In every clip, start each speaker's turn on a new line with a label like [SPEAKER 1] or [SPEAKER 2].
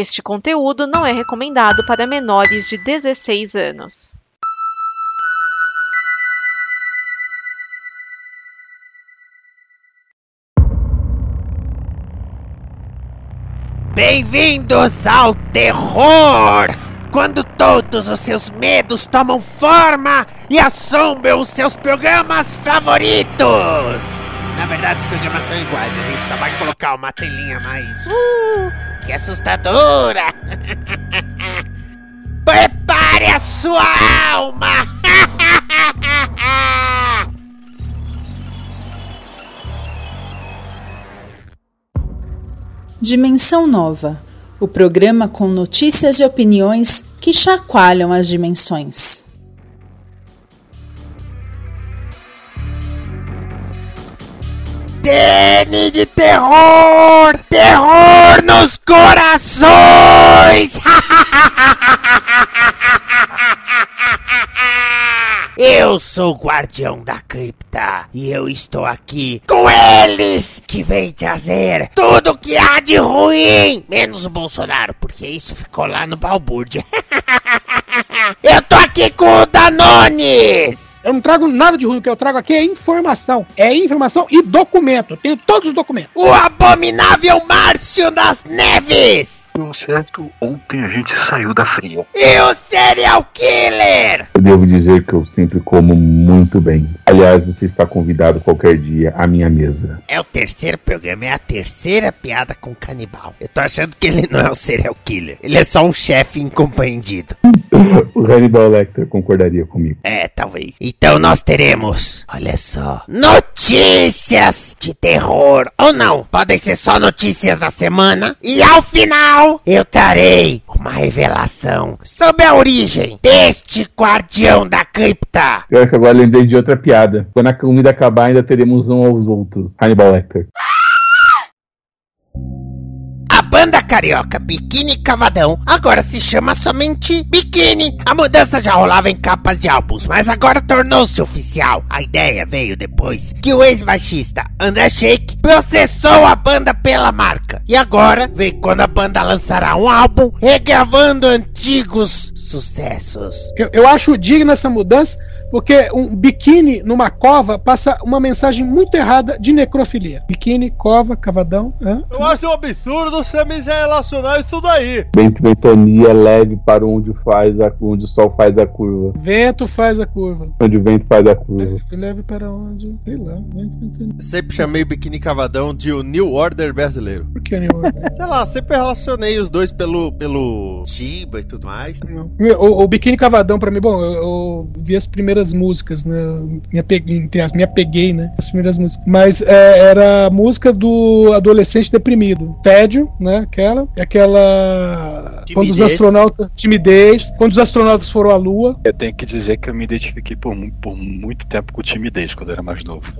[SPEAKER 1] Este conteúdo não é recomendado para menores de 16 anos.
[SPEAKER 2] Bem-vindos ao terror! Quando todos os seus medos tomam forma e assombram os seus programas favoritos! Verdade, os programas são iguais, a gente só vai colocar uma telinha mais. Uh, que assustadora! Prepare a sua alma!
[SPEAKER 3] Dimensão Nova o programa com notícias e opiniões que chacoalham as dimensões.
[SPEAKER 2] DN de terror! Terror nos corações! Eu sou o guardião da cripta e eu estou aqui com eles que vêm trazer tudo que há de ruim, menos o Bolsonaro, porque isso ficou lá no balbúrdia. eu tô aqui com o Danones!
[SPEAKER 4] Eu não trago nada de ruim, o que eu trago aqui é informação. É informação e documento. Eu tenho todos os documentos.
[SPEAKER 2] O abominável Márcio das Neves!
[SPEAKER 5] Deu certo, ontem a gente saiu da fria.
[SPEAKER 2] E o serial killer?
[SPEAKER 6] Eu devo dizer que eu sempre como muito bem. Aliás, você está convidado qualquer dia à minha mesa.
[SPEAKER 2] É o terceiro programa, é a terceira piada com canibal. Eu tô achando que ele não é um serial killer. Ele é só um chefe incompreendido.
[SPEAKER 6] O Hannibal Lecter concordaria comigo.
[SPEAKER 2] É, talvez. Então nós teremos, olha só, notícias de terror. Ou não, podem ser só notícias da semana. E ao final, eu trarei uma revelação sobre a origem deste guardião da cripta.
[SPEAKER 6] Eu acho que agora lembrei de outra piada. Quando a comida acabar, ainda teremos um aos outros. Hannibal Lecter.
[SPEAKER 2] Banda carioca Biquíni Cavadão agora se chama somente Biquíni. A mudança já rolava em capas de álbuns, mas agora tornou-se oficial. A ideia veio depois que o ex-baixista André Shake processou a banda pela marca. E agora vem quando a banda lançará um álbum regravando antigos sucessos.
[SPEAKER 4] Eu, eu acho digna essa mudança porque um biquíni numa cova passa uma mensagem muito errada de necrofilia. Biquíni, cova, cavadão. Hã?
[SPEAKER 7] Eu acho um absurdo você me relacionar isso daí.
[SPEAKER 6] Vento ventania leve para onde faz a, onde o sol faz a curva.
[SPEAKER 4] Vento faz a curva.
[SPEAKER 6] Onde o vento faz a curva.
[SPEAKER 4] Leve para onde? Sei lá.
[SPEAKER 7] Sempre chamei o biquíni cavadão de o New Order brasileiro.
[SPEAKER 4] Por que New Order?
[SPEAKER 7] Sei lá, sempre relacionei os dois pelo, pelo Chiba e tudo mais.
[SPEAKER 4] Não. O, o biquíni cavadão pra mim, bom, eu, eu vi as primeiras músicas, né? Me apeguei, entre as, me apeguei, né? As primeiras músicas. Mas é, era a música do adolescente deprimido. Tédio, né? Aquela. E aquela. Timidez. Quando os astronautas. Timidez. Quando os astronautas foram à Lua.
[SPEAKER 5] Eu tenho que dizer que eu me identifiquei por, por muito tempo com timidez quando eu era mais novo.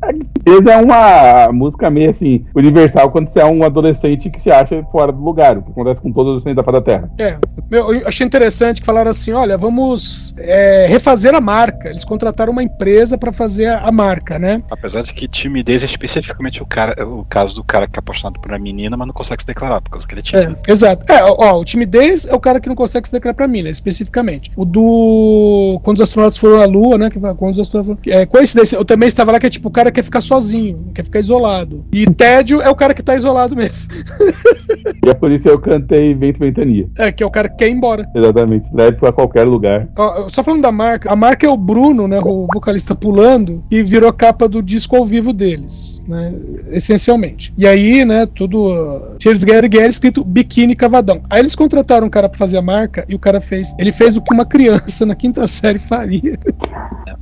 [SPEAKER 6] Timidez é uma música meio assim, universal quando você é um adolescente que se acha fora do lugar, o que acontece com todos os adolescentes da face da Terra.
[SPEAKER 4] É. Eu achei interessante que falaram assim: olha, vamos é, refazer a marca. Eles contrataram uma empresa para fazer a, marca, né?
[SPEAKER 5] Apesar de que timidez é especificamente o, cara, o caso do cara que é apaixonado por uma menina, mas não consegue se declarar, por causa que ele é tímido.
[SPEAKER 4] É, exato. É, ó, o timidez é o cara que não consegue se declarar pra mina, especificamente. O do. Quando os astronautas foram à Lua, né? Que, quando os astronautas foram... É, coincidência, eu também estava lá que é tipo o cara que quer ficar sozinho, quer ficar isolado. E tédio é o cara que tá isolado mesmo.
[SPEAKER 6] e é por isso eu cantei Vento Ventania.
[SPEAKER 4] É, que é o cara que quer ir embora.
[SPEAKER 6] Exatamente, leve pra qualquer lugar.
[SPEAKER 4] Ó, só falando da marca, a marca é o Bruno, né? O vocalista pulando e virou capa do disco ao vivo deles, né? Essencialmente. E aí, né, tudo. Cheers Gary Gary escrito biquíni cavadão. Aí eles contrataram um cara pra fazer a marca e o cara fez. Ele fez o que uma criança na quinta série faria.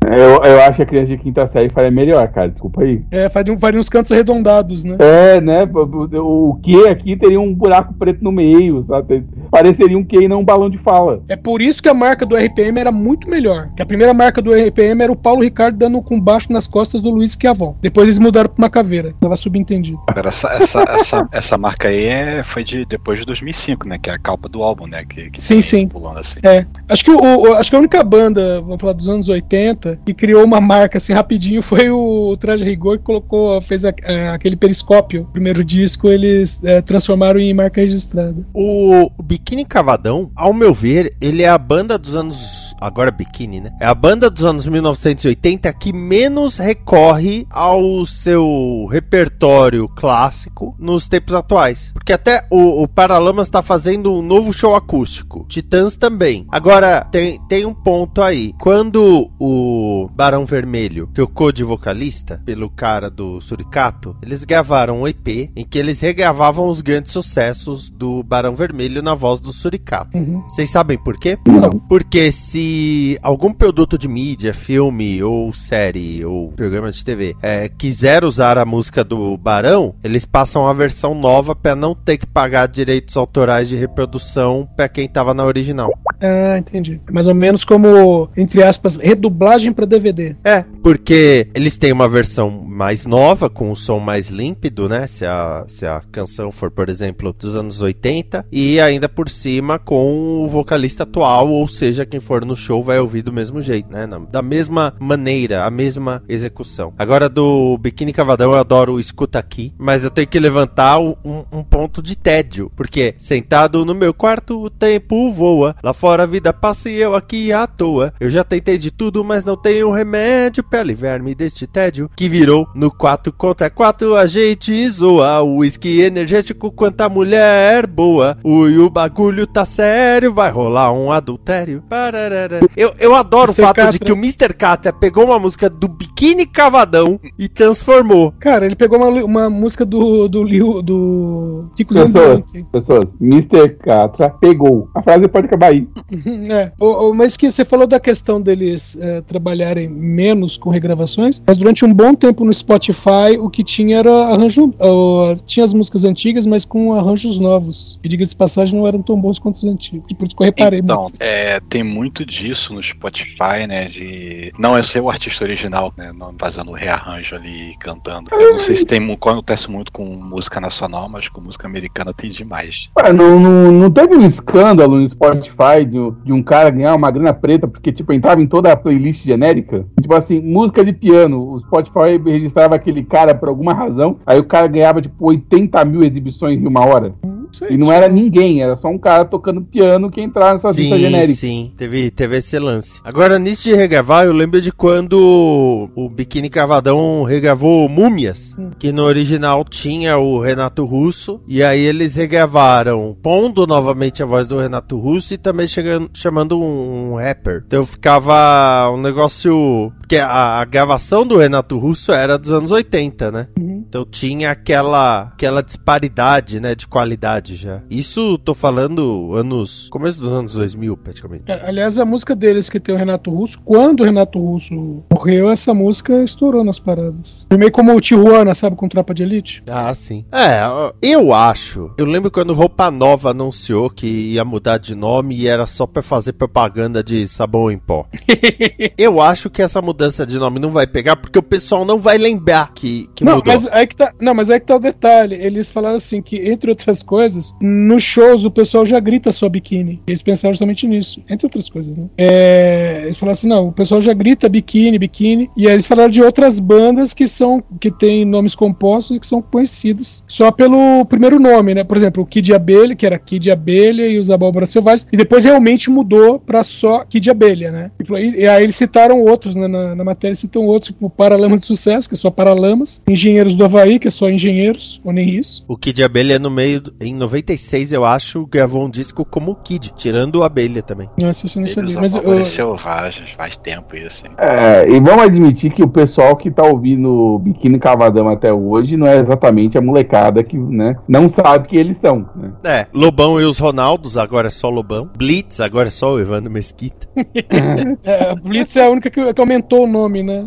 [SPEAKER 6] Eu, eu acho que a criança de quinta série faria melhor, cara. Desculpa aí.
[SPEAKER 4] É, faria, faria uns cantos arredondados, né?
[SPEAKER 6] É, né? O, o que aqui teria um buraco preto no meio, sabe? Pareceria um que e não um balão de fala.
[SPEAKER 4] É por isso que a marca do RPM era muito melhor. Que a primeira marca do, PM era o Paulo Ricardo dando com baixo nas costas do Luiz Chiavon. Depois eles mudaram pra uma caveira. Tava subentendido.
[SPEAKER 5] Agora, essa, essa, essa, essa marca aí é, foi de depois de 2005, né? Que é a capa do álbum, né? Que, que
[SPEAKER 4] Sim,
[SPEAKER 5] tem
[SPEAKER 4] sim.
[SPEAKER 5] Pulando assim.
[SPEAKER 4] É. Acho que, o, o- acho que a única banda, vamos falar dos anos 80, que criou uma marca assim rapidinho foi o Traje Rigor, que colocou, fez a- é, aquele periscópio. O primeiro disco eles é, transformaram em marca registrada.
[SPEAKER 7] O Biquíni Cavadão, ao meu ver, ele é a banda dos anos. Agora Biquíni, né? É a banda dos anos 1980 que menos recorre ao seu repertório clássico nos tempos atuais. Porque até o, o Paralamas tá fazendo um novo show acústico. Titãs também. Agora, tem, tem um ponto aí. Quando o Barão Vermelho trocou de vocalista pelo cara do Suricato, eles gravaram um EP em que eles regravavam os grandes sucessos do Barão Vermelho na voz do Suricato.
[SPEAKER 4] Uhum.
[SPEAKER 7] Vocês sabem por quê?
[SPEAKER 6] Não.
[SPEAKER 7] Porque se algum produto de mídia, filme ou série ou programa de TV é, quiser usar a música do Barão, eles passam a versão nova para não ter que pagar direitos autorais de reprodução para quem tava na original.
[SPEAKER 4] Ah, entendi. Mais ou menos como, entre aspas, redublagem pra DVD.
[SPEAKER 7] É, porque eles têm uma versão mais nova, com um som mais límpido, né? Se a, se a canção for, por exemplo, dos anos 80, e ainda por cima com o vocalista atual, ou seja, quem for no show vai ouvir do mesmo jeito, né? Na- da mesma maneira, a mesma execução. Agora, do Biquíni Cavadão, eu adoro o Escuta Aqui, mas eu tenho que levantar um, um ponto de tédio, porque sentado no meu quarto, o tempo voa, lá fora a vida passa e eu aqui à toa. Eu já tentei de tudo, mas não tenho remédio pra livrar-me deste tédio que virou no 4 contra 4 a gente zoa. O uísque energético quanta mulher boa. Ui, o bagulho tá sério, vai rolar um adultério. Pararara. Eu, eu adoro o fato de que o Mr. Catra pegou uma música do Biquíni Cavadão e transformou.
[SPEAKER 4] Cara, ele pegou uma, uma música do, do, Liu- do Kiko
[SPEAKER 6] Pessoas, pessoas, Mr. Catra pegou. A frase pode acabar aí.
[SPEAKER 4] É, o- o- mas que você falou da questão deles é, trabalharem menos com regravações, mas durante um bom tempo no Spotify o que tinha era arranjo. ó, tinha as músicas antigas, mas com arranjos novos. E diga-se de passagem, não eram tão bons quanto os antigos. Por isso que eu reparei.
[SPEAKER 5] Então,
[SPEAKER 4] muito.
[SPEAKER 5] é, tem muito disso no Spotify, né? De não é ser o artista original, né? Não rearranjo ali cantando. Eu não sei se tem acontece muito com música nacional, mas com música americana tem demais.
[SPEAKER 6] Ué, não, não, não teve um escândalo no Spotify de, um- de um cara ganhar uma grana preta porque, tipo, entrava em toda a playlist genérica? Tipo assim, música de piano. O Spotify registrava aquele cara por alguma razão, aí o cara ganhava, tipo, 80 mil exibições em uma hora.
[SPEAKER 4] Não sei
[SPEAKER 6] E não era ninguém, era só um cara tocando piano que entrava nessa lista genérica.
[SPEAKER 7] Sim, teve, teve esse lance. Agora, nisso de regravar, eu lembro de quando o Biquíni Cavadão regravou Múmias, que no original tinha o Renato Russo, e aí eles regravaram, pondo novamente a voz do Renato Russo e também chegando, chamando um, um rapper. Então ficava um negócio. Porque a, a gravação do Renato Russo era dos anos 80, né? Então tinha aquela aquela disparidade, né, de qualidade já. Isso tô falando anos começo dos anos 2000, praticamente.
[SPEAKER 4] É, Aliás, a música deles que tem o Renato Russo, quando o Renato Russo morreu, essa música estourou nas paradas. Meio como o Tijuana, sabe, com Tropa de Elite.
[SPEAKER 7] Ah, sim. É, eu acho. Eu lembro quando Roupa Nova anunciou que ia mudar de nome e era só pra fazer propaganda de sabão em pó. eu acho que essa mudança de nome não vai pegar porque o pessoal não vai lembrar que, que
[SPEAKER 4] não,
[SPEAKER 7] mudou.
[SPEAKER 4] mas aí que tá, não, mas aí que tá o detalhe. Eles falaram assim que, entre outras coisas, nos shows o pessoal já grita só biquíni. Eles pensaram justamente nisso, entre outras coisas, né? É, eles falaram assim, não, o pessoal já grita biquíni, biquíni. E aí eles falaram de outras bandas que são que têm nomes compostos e que são conhecidos só pelo primeiro nome, né? Por exemplo, o Kid Abelha, que era Kid Abelha e os Abóboras Selvagens, e depois realmente mudou pra só Kid Abelha, né? E, e- aí eles citaram outros, né? Na, na matéria citam outros, tipo Paralamas de Sucesso, que é só Paralamas, Engenheiros do Havaí, que é só Engenheiros, ou nem isso.
[SPEAKER 7] O Kid Abelha no meio, do- em 96, eu acho, gravou um disco como Kid, tirando o Abelha também.
[SPEAKER 4] Não, isso eu não sabia. Mas eu,
[SPEAKER 5] selvagens, faz tempo isso. hein?
[SPEAKER 6] É, e vamos admitir que o pessoal que tá ouvindo Biquíni Cavadão até hoje não é exatamente a molecada que, né, não sabe que eles são, né?
[SPEAKER 7] É, Lobão e os Ronaldos, agora é só Lobão. Blitz, agora é só o Evandro Mesquita.
[SPEAKER 4] é, Blitz é a única que, que aumentou o nome, né?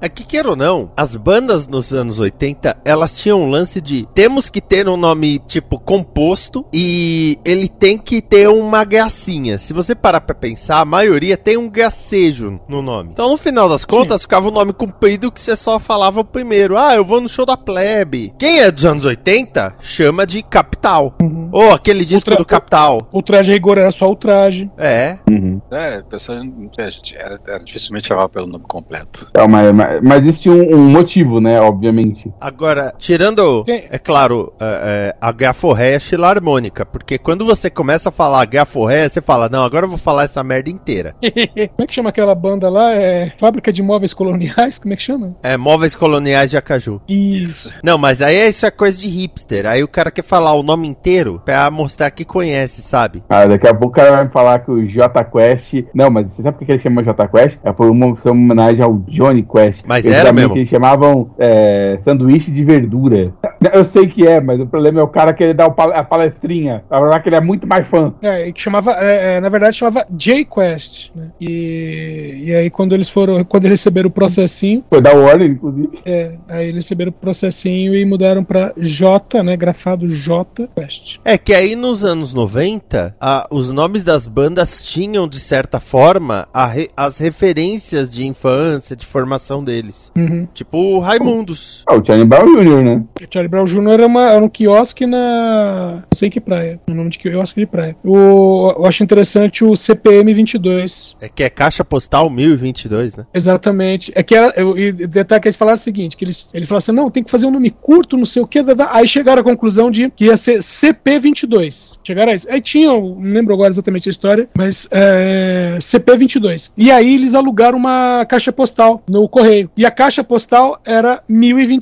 [SPEAKER 7] É que queira ou não, as bandas nos anos 80, elas tinham um lance de temos que ter um nome tipo composto e ele tem que ter uma gracinha. Se você parar pra pensar, a maioria tem um gracejo no nome. Então, no final das contas, ficava o nome comprido que você só falava o primeiro. Ah, eu vou no show da plebe. Quem é dos anos 80 chama de Capital. Ou aquele disco do Capital.
[SPEAKER 4] O traje a rigor era só o traje.
[SPEAKER 7] É.
[SPEAKER 6] Uhum.
[SPEAKER 5] É, a pessoa é, gente, era, era dificilmente chamava pelo nome completo.
[SPEAKER 6] É, mas, mas, mas tinha um, um motivo, né? Obviamente.
[SPEAKER 7] Agora, tirando,
[SPEAKER 4] Tem-
[SPEAKER 7] é claro, é, é, a gaforréia harmônica, porque quando você começa a falar gaforréia, você fala, não, agora eu vou falar essa merda inteira.
[SPEAKER 4] Como é que chama aquela banda lá? É Fábrica de Móveis Coloniais? Como é que chama?
[SPEAKER 7] É, móveis coloniais de Acaju.
[SPEAKER 4] Isso.
[SPEAKER 7] Não, mas aí isso é coisa de hipster. Aí o cara quer falar o nome inteiro pra mostrar que conhece, sabe?
[SPEAKER 6] Ah, daqui a pouco o cara vai me falar que o J Quest. Não, mas você sabe por que ele chama J Quest? É por uma, foi uma homenagem ao Johnny Quest.
[SPEAKER 7] Mas
[SPEAKER 6] Eles
[SPEAKER 7] era mesmo?
[SPEAKER 6] Eles chamavam é, sanduíche de verdura. Eu sei que é, mas o problema é o cara querer dar a palestrinha. A verdade é que ele é muito mais fã.
[SPEAKER 4] É, e que chamava, é, é, na verdade chamava J-Quest, né? E, e aí quando eles foram, quando eles receberam o processinho,
[SPEAKER 6] Foi da Warner, inclusive.
[SPEAKER 4] é, aí eles receberam o processinho e mudaram pra J, né, grafado J Quest.
[SPEAKER 7] É que aí nos anos 90, a- os nomes das bandas tinham, de certa forma, a re- as referências de infância, de formação deles.
[SPEAKER 4] Uhum.
[SPEAKER 7] Tipo Raimundos.
[SPEAKER 6] Ah, o Charlie Brown Jr., né?
[SPEAKER 4] O Charlie Brown Jr. era, uma, era um quiosque na. Não sei que praia. O nome de quiosque de praia. O, eu acho interessante o CPM 22.
[SPEAKER 7] É que é caixa postal 1022, né?
[SPEAKER 4] Exatamente. É que era. Eu, e detalhe que eles falaram o seguinte: que eles, eles falaram assim, não, tem que fazer um nome curto, não sei o que. Aí chegaram à conclusão de que ia ser CP22. Chegaram a isso. Aí tinha, não lembro agora exatamente a história, mas é, CP22. E aí eles alugaram uma caixa postal no correio. E a caixa postal era 1022.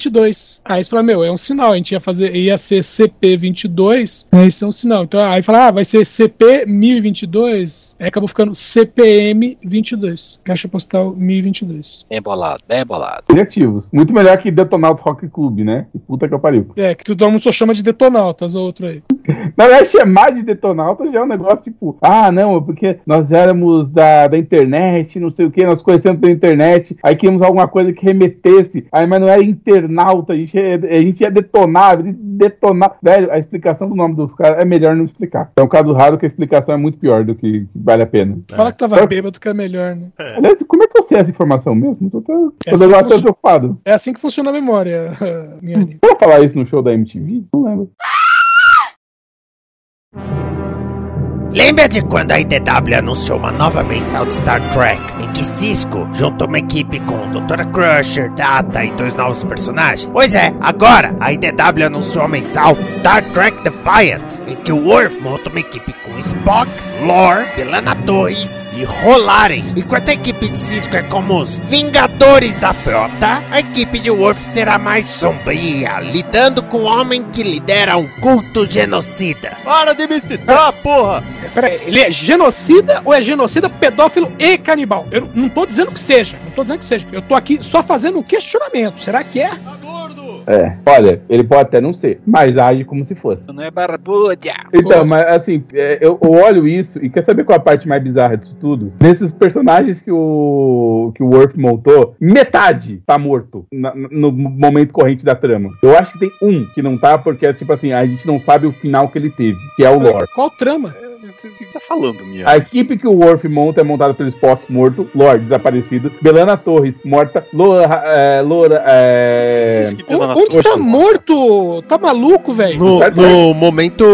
[SPEAKER 4] Aí eles falaram, meu, é um sinal. A gente ia fazer, ia ser CP22. Aí isso é um sinal. Então aí falaram, ah, vai ser CP 1022. Aí acabou ficando CPM 22. Caixa postal 1022.
[SPEAKER 5] Bem bolado, bem bolado.
[SPEAKER 6] Criativos. Muito melhor que Detonautas Rock Club, né? Que puta que eu pariu.
[SPEAKER 4] É, que todo mundo só chama de Detonautas, outro aí.
[SPEAKER 6] Na verdade, chamar de Detonautas já é um negócio tipo, ah, não, é porque nós éramos da, da internet, não sei o que, nós conhecemos pela internet, aí queríamos alguma coisa que remetesse, aí, mas não era internauta, a gente, ia- a gente ia detonar, detonar. Velho, a explicação do nome dos caras é melhor não explicar. É um caso raro que a explicação é muito pior do que, que vale a pena.
[SPEAKER 4] Fala que tava bêbado que é melhor, né?
[SPEAKER 6] Aliás, como é que eu sei essa informação mesmo? Tô, tô, tô,
[SPEAKER 4] informação-
[SPEAKER 6] preocupado.
[SPEAKER 4] É assim que funciona a memória, minha amiga.
[SPEAKER 6] Vou falar isso no show da MTV? Não lembro.
[SPEAKER 2] Lembra de quando a IDW anunciou uma nova mensal de Star Trek, em que Cisco juntou uma equipe com Dra. Crusher, Data e dois novos personagens? Pois é, agora a IDW anunciou a mensal Star Trek Defiant, em que o Worf monta uma equipe com Spock, Lore, Belana 2 e Rolaren. Enquanto a equipe de Cisco é como os Vingadores da Frota, a equipe de Worf será mais sombria, lidando com o homem que lidera um culto genocida.
[SPEAKER 7] Para de me citar, porra!
[SPEAKER 4] Pera aí, ele é genocida ou é genocida, pedófilo e canibal? Eu não tô dizendo que seja, não tô dizendo que seja. Eu tô aqui só fazendo um questionamento. Será que é?
[SPEAKER 6] É, olha, ele pode até não ser, mas age como se fosse.
[SPEAKER 5] Não é barbuda.
[SPEAKER 6] Então,
[SPEAKER 4] Pô.
[SPEAKER 6] mas assim, é, eu, eu olho isso e quer saber qual é a parte mais bizarra disso tudo? Desses personagens que o que o Worf montou, metade tá morto na- no momento corrente da trama. Eu acho que tem um que não tá, porque é tipo assim, a gente não sabe o final que ele teve, que é o Lore.
[SPEAKER 4] Qual trama?
[SPEAKER 5] O que tá falando, Mia?
[SPEAKER 6] A equipe que o Worf monta é montada pelo Spock morto, Lore desaparecido, Belana Torres morta, Loura, é, Loura, é...
[SPEAKER 4] Onde tá morto? Tá maluco, velho?
[SPEAKER 7] No,
[SPEAKER 6] Certo,
[SPEAKER 7] no momento.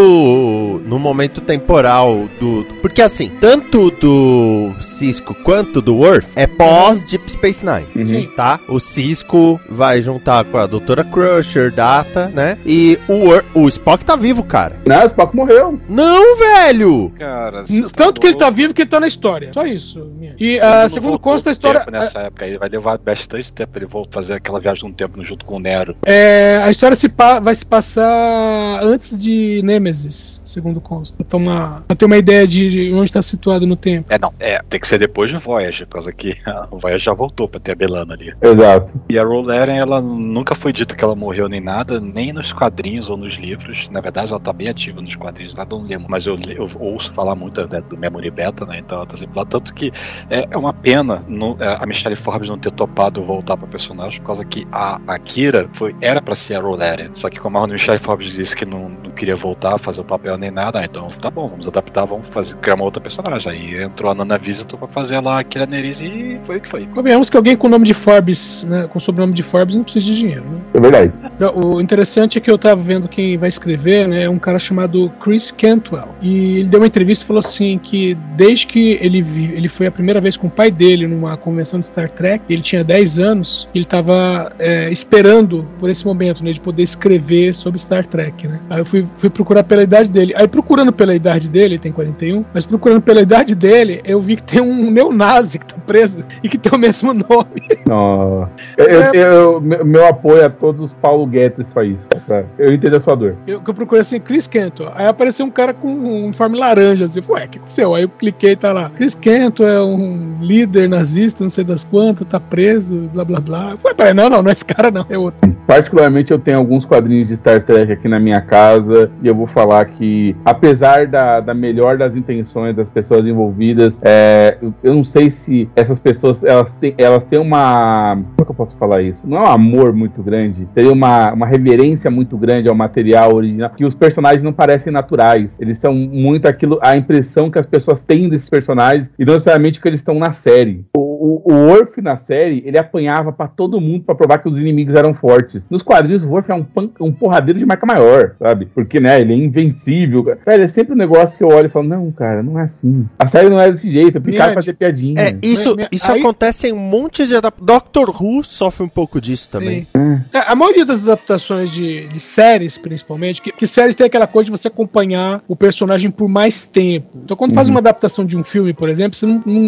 [SPEAKER 7] No momento temporal do. Porque assim, tanto do Cisco quanto do Worf é pós Deep Space Nine.
[SPEAKER 6] Uhum.
[SPEAKER 4] Sim.
[SPEAKER 7] Tá? O Cisco vai juntar com a Doutora Crusher, Data, né? E o, Wor- o Spock tá vivo, cara.
[SPEAKER 6] Não, o Spock morreu.
[SPEAKER 7] Não, velho!
[SPEAKER 5] Cara, tá
[SPEAKER 4] Tanto que ele tá vivo que ele tá na história. Só isso. minha. E
[SPEAKER 5] Ele
[SPEAKER 4] ah, segundo consta a história.
[SPEAKER 5] Nessa época aí vai levar bastante tempo. Ele vai fazer aquela viagem de um tempo junto com o Nero.
[SPEAKER 4] É, a história se pa- vai se passar antes de Nemesis, segundo consta. Pra, tomar, pra ter uma ideia de onde está situado no tempo.
[SPEAKER 5] É, não, é, tem que ser depois de Voyager, por causa que o Voyager já voltou pra ter a Belana ali.
[SPEAKER 6] Exato.
[SPEAKER 5] E a Rolaren, ela nunca foi dito que ela morreu nem nada, nem nos quadrinhos ou nos livros. Na verdade, ela tá bem ativa nos quadrinhos, lá não lembro. Mas eu, eu- o ouço falar muito né, do Memory Beta, né? Então ela tá sempre lá. Tanto que é, é uma pena no, é, a Michelle Forbes não ter topado voltar pra personagem, por causa que a Akira foi, era pra ser a Roleria. Só que como a Michelle Forbes disse que não, não queria voltar, fazer o papel nem nada, ah, então tá bom, vamos adaptar, vamos fazer, criar uma outra personagem. Aí entrou a Nana Visitor pra fazer lá a Akira Nerys e foi o que foi.
[SPEAKER 4] Convenhamos que alguém com o nome de Forbes, né, com o sobrenome de Forbes, não precisa de dinheiro, né?
[SPEAKER 6] É verdade.
[SPEAKER 4] Então, O interessante é que eu tava vendo quem vai escrever, né? É um cara chamado Chris Cantwell. E ele deu uma entrevista e falou assim que desde que ele, vi- ele foi a primeira vez com o pai dele numa convenção de Star Trek, ele tinha 10 anos, ele tava é, esperando por esse momento, né? De poder escrever sobre Star Trek, né? Aí eu fui, fui procurar pela idade dele. Aí procurando pela idade dele, ele tem 41, mas procurando pela idade dele, eu vi que tem um neonazi que tá preso e que tem o mesmo nome.
[SPEAKER 6] Não. Eu, eu- eu- meu, apoio a todos os Paulo Guedes faz isso. tá? Eu entendo a sua dor.
[SPEAKER 4] Eu, que eu procurei assim, Chris Kenton. Aí apareceu um cara com um uniforme laranja, assim. Ué, o que aconteceu? Aí eu cliquei e tá lá. Chris Kenton é um líder nazista, não sei das quantas, tá preso, blá blá blá. Falei, peraí, não, não, não é esse cara, não, é outro.
[SPEAKER 6] Particularmente, eu tenho alguns quadrinhos de Star Trek aqui na minha casa e eu vou falar que, apesar da, da melhor das intenções das pessoas envolvidas, é, eu não sei se essas pessoas elas têm, elas têm uma. Como é que eu posso falar isso? Não é um amor muito grande, teria uma, uma reverência muito grande ao material original, que os personagens não parecem naturais. Eles são muito aquilo, a impressão que as pessoas têm desses personagens e não necessariamente que eles estão na série. O, o, o Worf na série, ele apanhava pra todo mundo pra provar que os inimigos eram fortes. Nos quadrinhos, o Worf é um, pan- um porradeiro de marca maior, sabe? Porque, né, ele é invencível. Cara, é sempre um negócio que eu olho e falo, não, cara, não é assim. A série não é desse jeito, Picard
[SPEAKER 4] Miane,
[SPEAKER 6] fazer piadinha.
[SPEAKER 7] É, isso, isso
[SPEAKER 4] aí-
[SPEAKER 7] acontece em um monte de adap- Doctor Who sofre um pouco disso também.
[SPEAKER 4] Sim. É, a maioria das adaptações de, de séries, principalmente, que, que séries tem aquela coisa de você acompanhar o personagem por mais tempo. Então, quando faz uma adaptação de um filme, por exemplo, você não, não,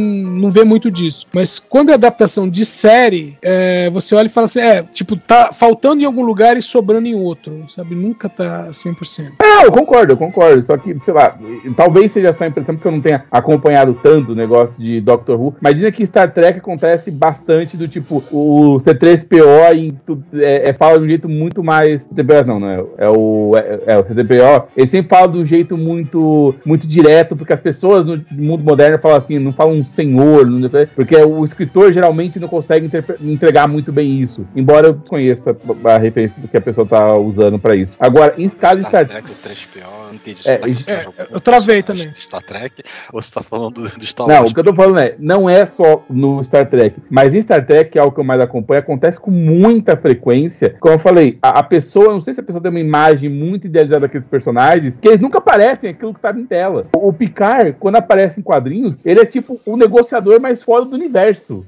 [SPEAKER 4] não vê muito disso. Mas quando é adaptação de série, é, você olha e fala assim: é, tipo, tá faltando em algum lugar e sobrando em outro, sabe? Nunca tá 100%.
[SPEAKER 6] Não, eu concordo, eu concordo. Só que, sei lá, talvez seja só a impressão porque eu não tenha acompanhado tanto o negócio de Doctor Who, mas dizem que Star Trek acontece bastante do tipo, o C3PO em é, é, fala de um jeito muito mais. C3PO não, não é, é o. É, é o C3PO, ele sempre fala de um jeito muito, muito direto, porque as pessoas no mundo moderno falam assim, não falam um senhor, não- porque o escritor geralmente não consegue entregar muito bem isso. Embora eu conheça a referência do que a pessoa tá usando pra isso. Agora, em escala de Star
[SPEAKER 5] Trek, o 3PO, eu não entendi.
[SPEAKER 6] É,
[SPEAKER 5] tá
[SPEAKER 4] é,
[SPEAKER 5] algum
[SPEAKER 4] eu travei também.
[SPEAKER 5] Star Trek ou você tá falando do, do Star
[SPEAKER 6] Não,
[SPEAKER 5] Wars?
[SPEAKER 6] o que eu tô falando é, não é só no Star Trek, mas em Star Trek, que é o que eu mais acompanho, acontece com muita frequência. Como eu falei, a, a pessoa, não sei se a pessoa tem uma imagem muito idealizada daqueles personagens, que eles nunca parecem aquilo que estava em tela. O, o Picard, quando aparece em quadrinhos, ele é tipo o negociador mais foda do universo.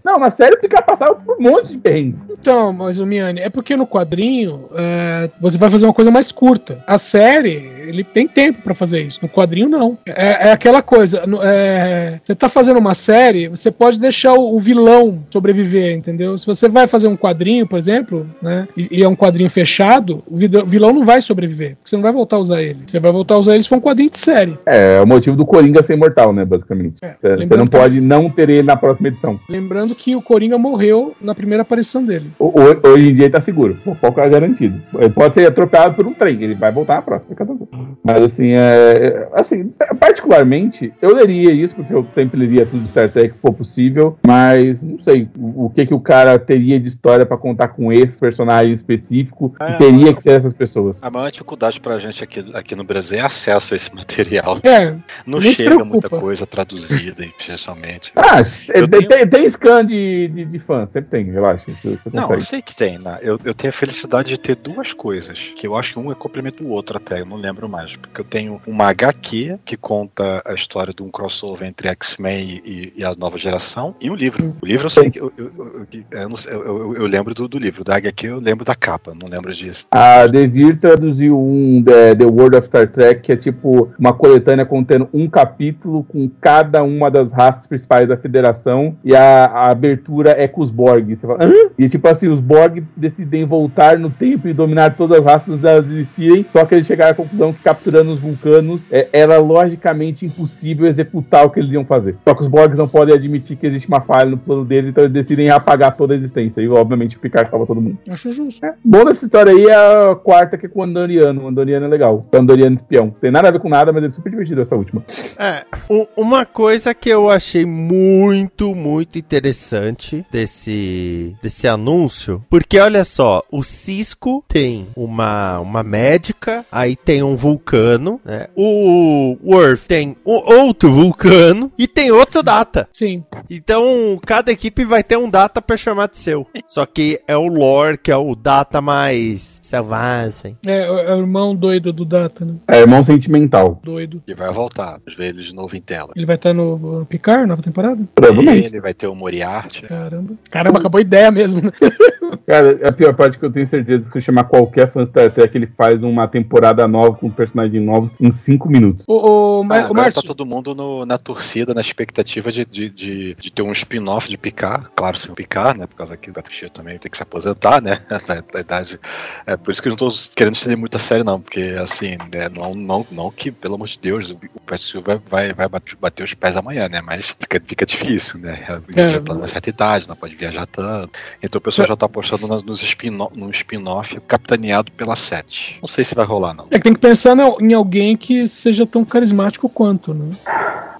[SPEAKER 6] Não, na série o Picard passava por um monte de perrengue.
[SPEAKER 4] Então, mas o Miane, é porque no quadrinho é, você vai fazer uma coisa mais curta. A série, ele tem tempo pra fazer isso. No quadrinho, não. É, é aquela coisa. é, você tá fazendo uma série, você pode deixar o, o vilão sobreviver, entendeu? Se você vai fazer um quadrinho, por exemplo, né? E, e é um quadrinho fechado, o vilão não vai sobreviver. Porque você não vai voltar a usar ele. Você vai voltar a usar ele se for um quadrinho de série.
[SPEAKER 6] É, é o motivo do Coringa ser imortal, né, basicamente.
[SPEAKER 4] É,
[SPEAKER 6] Você- não
[SPEAKER 4] que-
[SPEAKER 6] pode não ter ele na próxima edição.
[SPEAKER 4] Lembrando que o Coringa morreu na primeira aparição dele.
[SPEAKER 6] Hoje em dia ele tá seguro. O foco é garantido. Ele pode ser atropelado por um trem, ele vai voltar na próxima. cada um. Mas assim, é, é- assim, particularmente, eu leria isso, porque eu sempre leria tudo de Star Trek se for possível, mas não sei o, o que que o cara teria de história pra contar com esse personagem específico
[SPEAKER 5] É,
[SPEAKER 6] e teria
[SPEAKER 5] mas-
[SPEAKER 6] que ser essas pessoas.
[SPEAKER 5] A maior dificuldade pra gente aqui, aqui no Brasil é acesso a esse material.
[SPEAKER 4] É,
[SPEAKER 5] Não chega
[SPEAKER 4] preocupa.
[SPEAKER 5] muita coisa traduzida, especialmente.
[SPEAKER 6] Ah,
[SPEAKER 5] Eu
[SPEAKER 6] tem,
[SPEAKER 5] tenho-
[SPEAKER 6] tem, tem scan de, de, de fã, sempre tem, relaxa. Você, você
[SPEAKER 5] Não, eu sei que tem, né? Eu, eu tenho a felicidade de ter duas coisas, que eu acho que um é complemento do outro até, eu não lembro mais. Porque eu tenho uma HQ que conta a história de um crossover entre X-Men e, e a nova geração, e um livro. O livro eu sei que eu, eu, eu, eu- eu- eu lembro do, do livro, da HQ eu lembro da capa, não lembro disso.
[SPEAKER 6] A Devir traduziu um The, The World of Star Trek, que é tipo uma coletânea contendo um capítulo com cada uma das raças principais da federação, e a, a abertura é com os Borg. Você fala, Hã? E tipo assim, os Borg decidem voltar no tempo e dominar todas as raças delas existirem, só que eles chegaram à conclusão que capturando os vulcanos é, era logicamente impossível executar o que eles iam fazer. Só que os Borgs não podem admitir que existe uma falha no plano deles, então eles decidem apagar toda a existência. E obviamente o Picard salva todo mundo.
[SPEAKER 4] acho justo.
[SPEAKER 6] É, bom dessa história aí é a quarta, que é com o Andoriano. O Andoriano é legal. O Andoriano espião. Tem nada a ver com nada, mas é super divertido essa última.
[SPEAKER 7] É, uma coisa que eu achei muito, muito interessante desse, desse anúncio, porque olha só, o Cisco tem uma, uma médica, aí tem um vulcano, né? O Worth tem um outro vulcano e tem outro data.
[SPEAKER 4] Sim.
[SPEAKER 7] Então, cada equipe vai ter um data pra chamar de seu. Só que é o lore, que é o data mais selvagem.
[SPEAKER 4] É, é o irmão doido do Data, né?
[SPEAKER 6] É irmão sentimental.
[SPEAKER 4] Doido.
[SPEAKER 5] E vai voltar. Ver ele de novo em tela.
[SPEAKER 4] Ele vai estar no, no Picard, nova temporada?
[SPEAKER 6] Provavelmente.
[SPEAKER 5] Ele vai ter o Moriarty.
[SPEAKER 4] Caramba. Caramba, acabou a ideia mesmo, né?
[SPEAKER 6] Cara, a pior parte é que eu tenho certeza que se eu chamar qualquer fã de Star Trek, ele faz uma temporada nova com personagens novos em 5 minutos.
[SPEAKER 4] O, o, Ma-
[SPEAKER 5] Ah,
[SPEAKER 4] o
[SPEAKER 5] agora
[SPEAKER 4] Márcio,
[SPEAKER 5] tá todo mundo no- na torcida, na expectativa de, de, de, de ter um spin-off de Picard. Claro, sem o Picard, né? Por causa que o Stewart também tem que se aposentar, né? na, na idade. É por isso que eu não tô querendo estender muito a série, não. Porque, assim, né, não, não, não que, pelo amor de Deus, o, o Stewart vai, vai, vai bater, os pés amanhã, né? Mas fica, fica difícil, né?
[SPEAKER 4] É.
[SPEAKER 5] já tá numa certa idade, não pode viajar tanto. Então o pessoal já tá apostando nos spin no spin-off capitaneado pela Sete. Não sei se vai rolar, não.
[SPEAKER 4] é que tem que pensar na- em alguém que seja tão carismático quanto, né?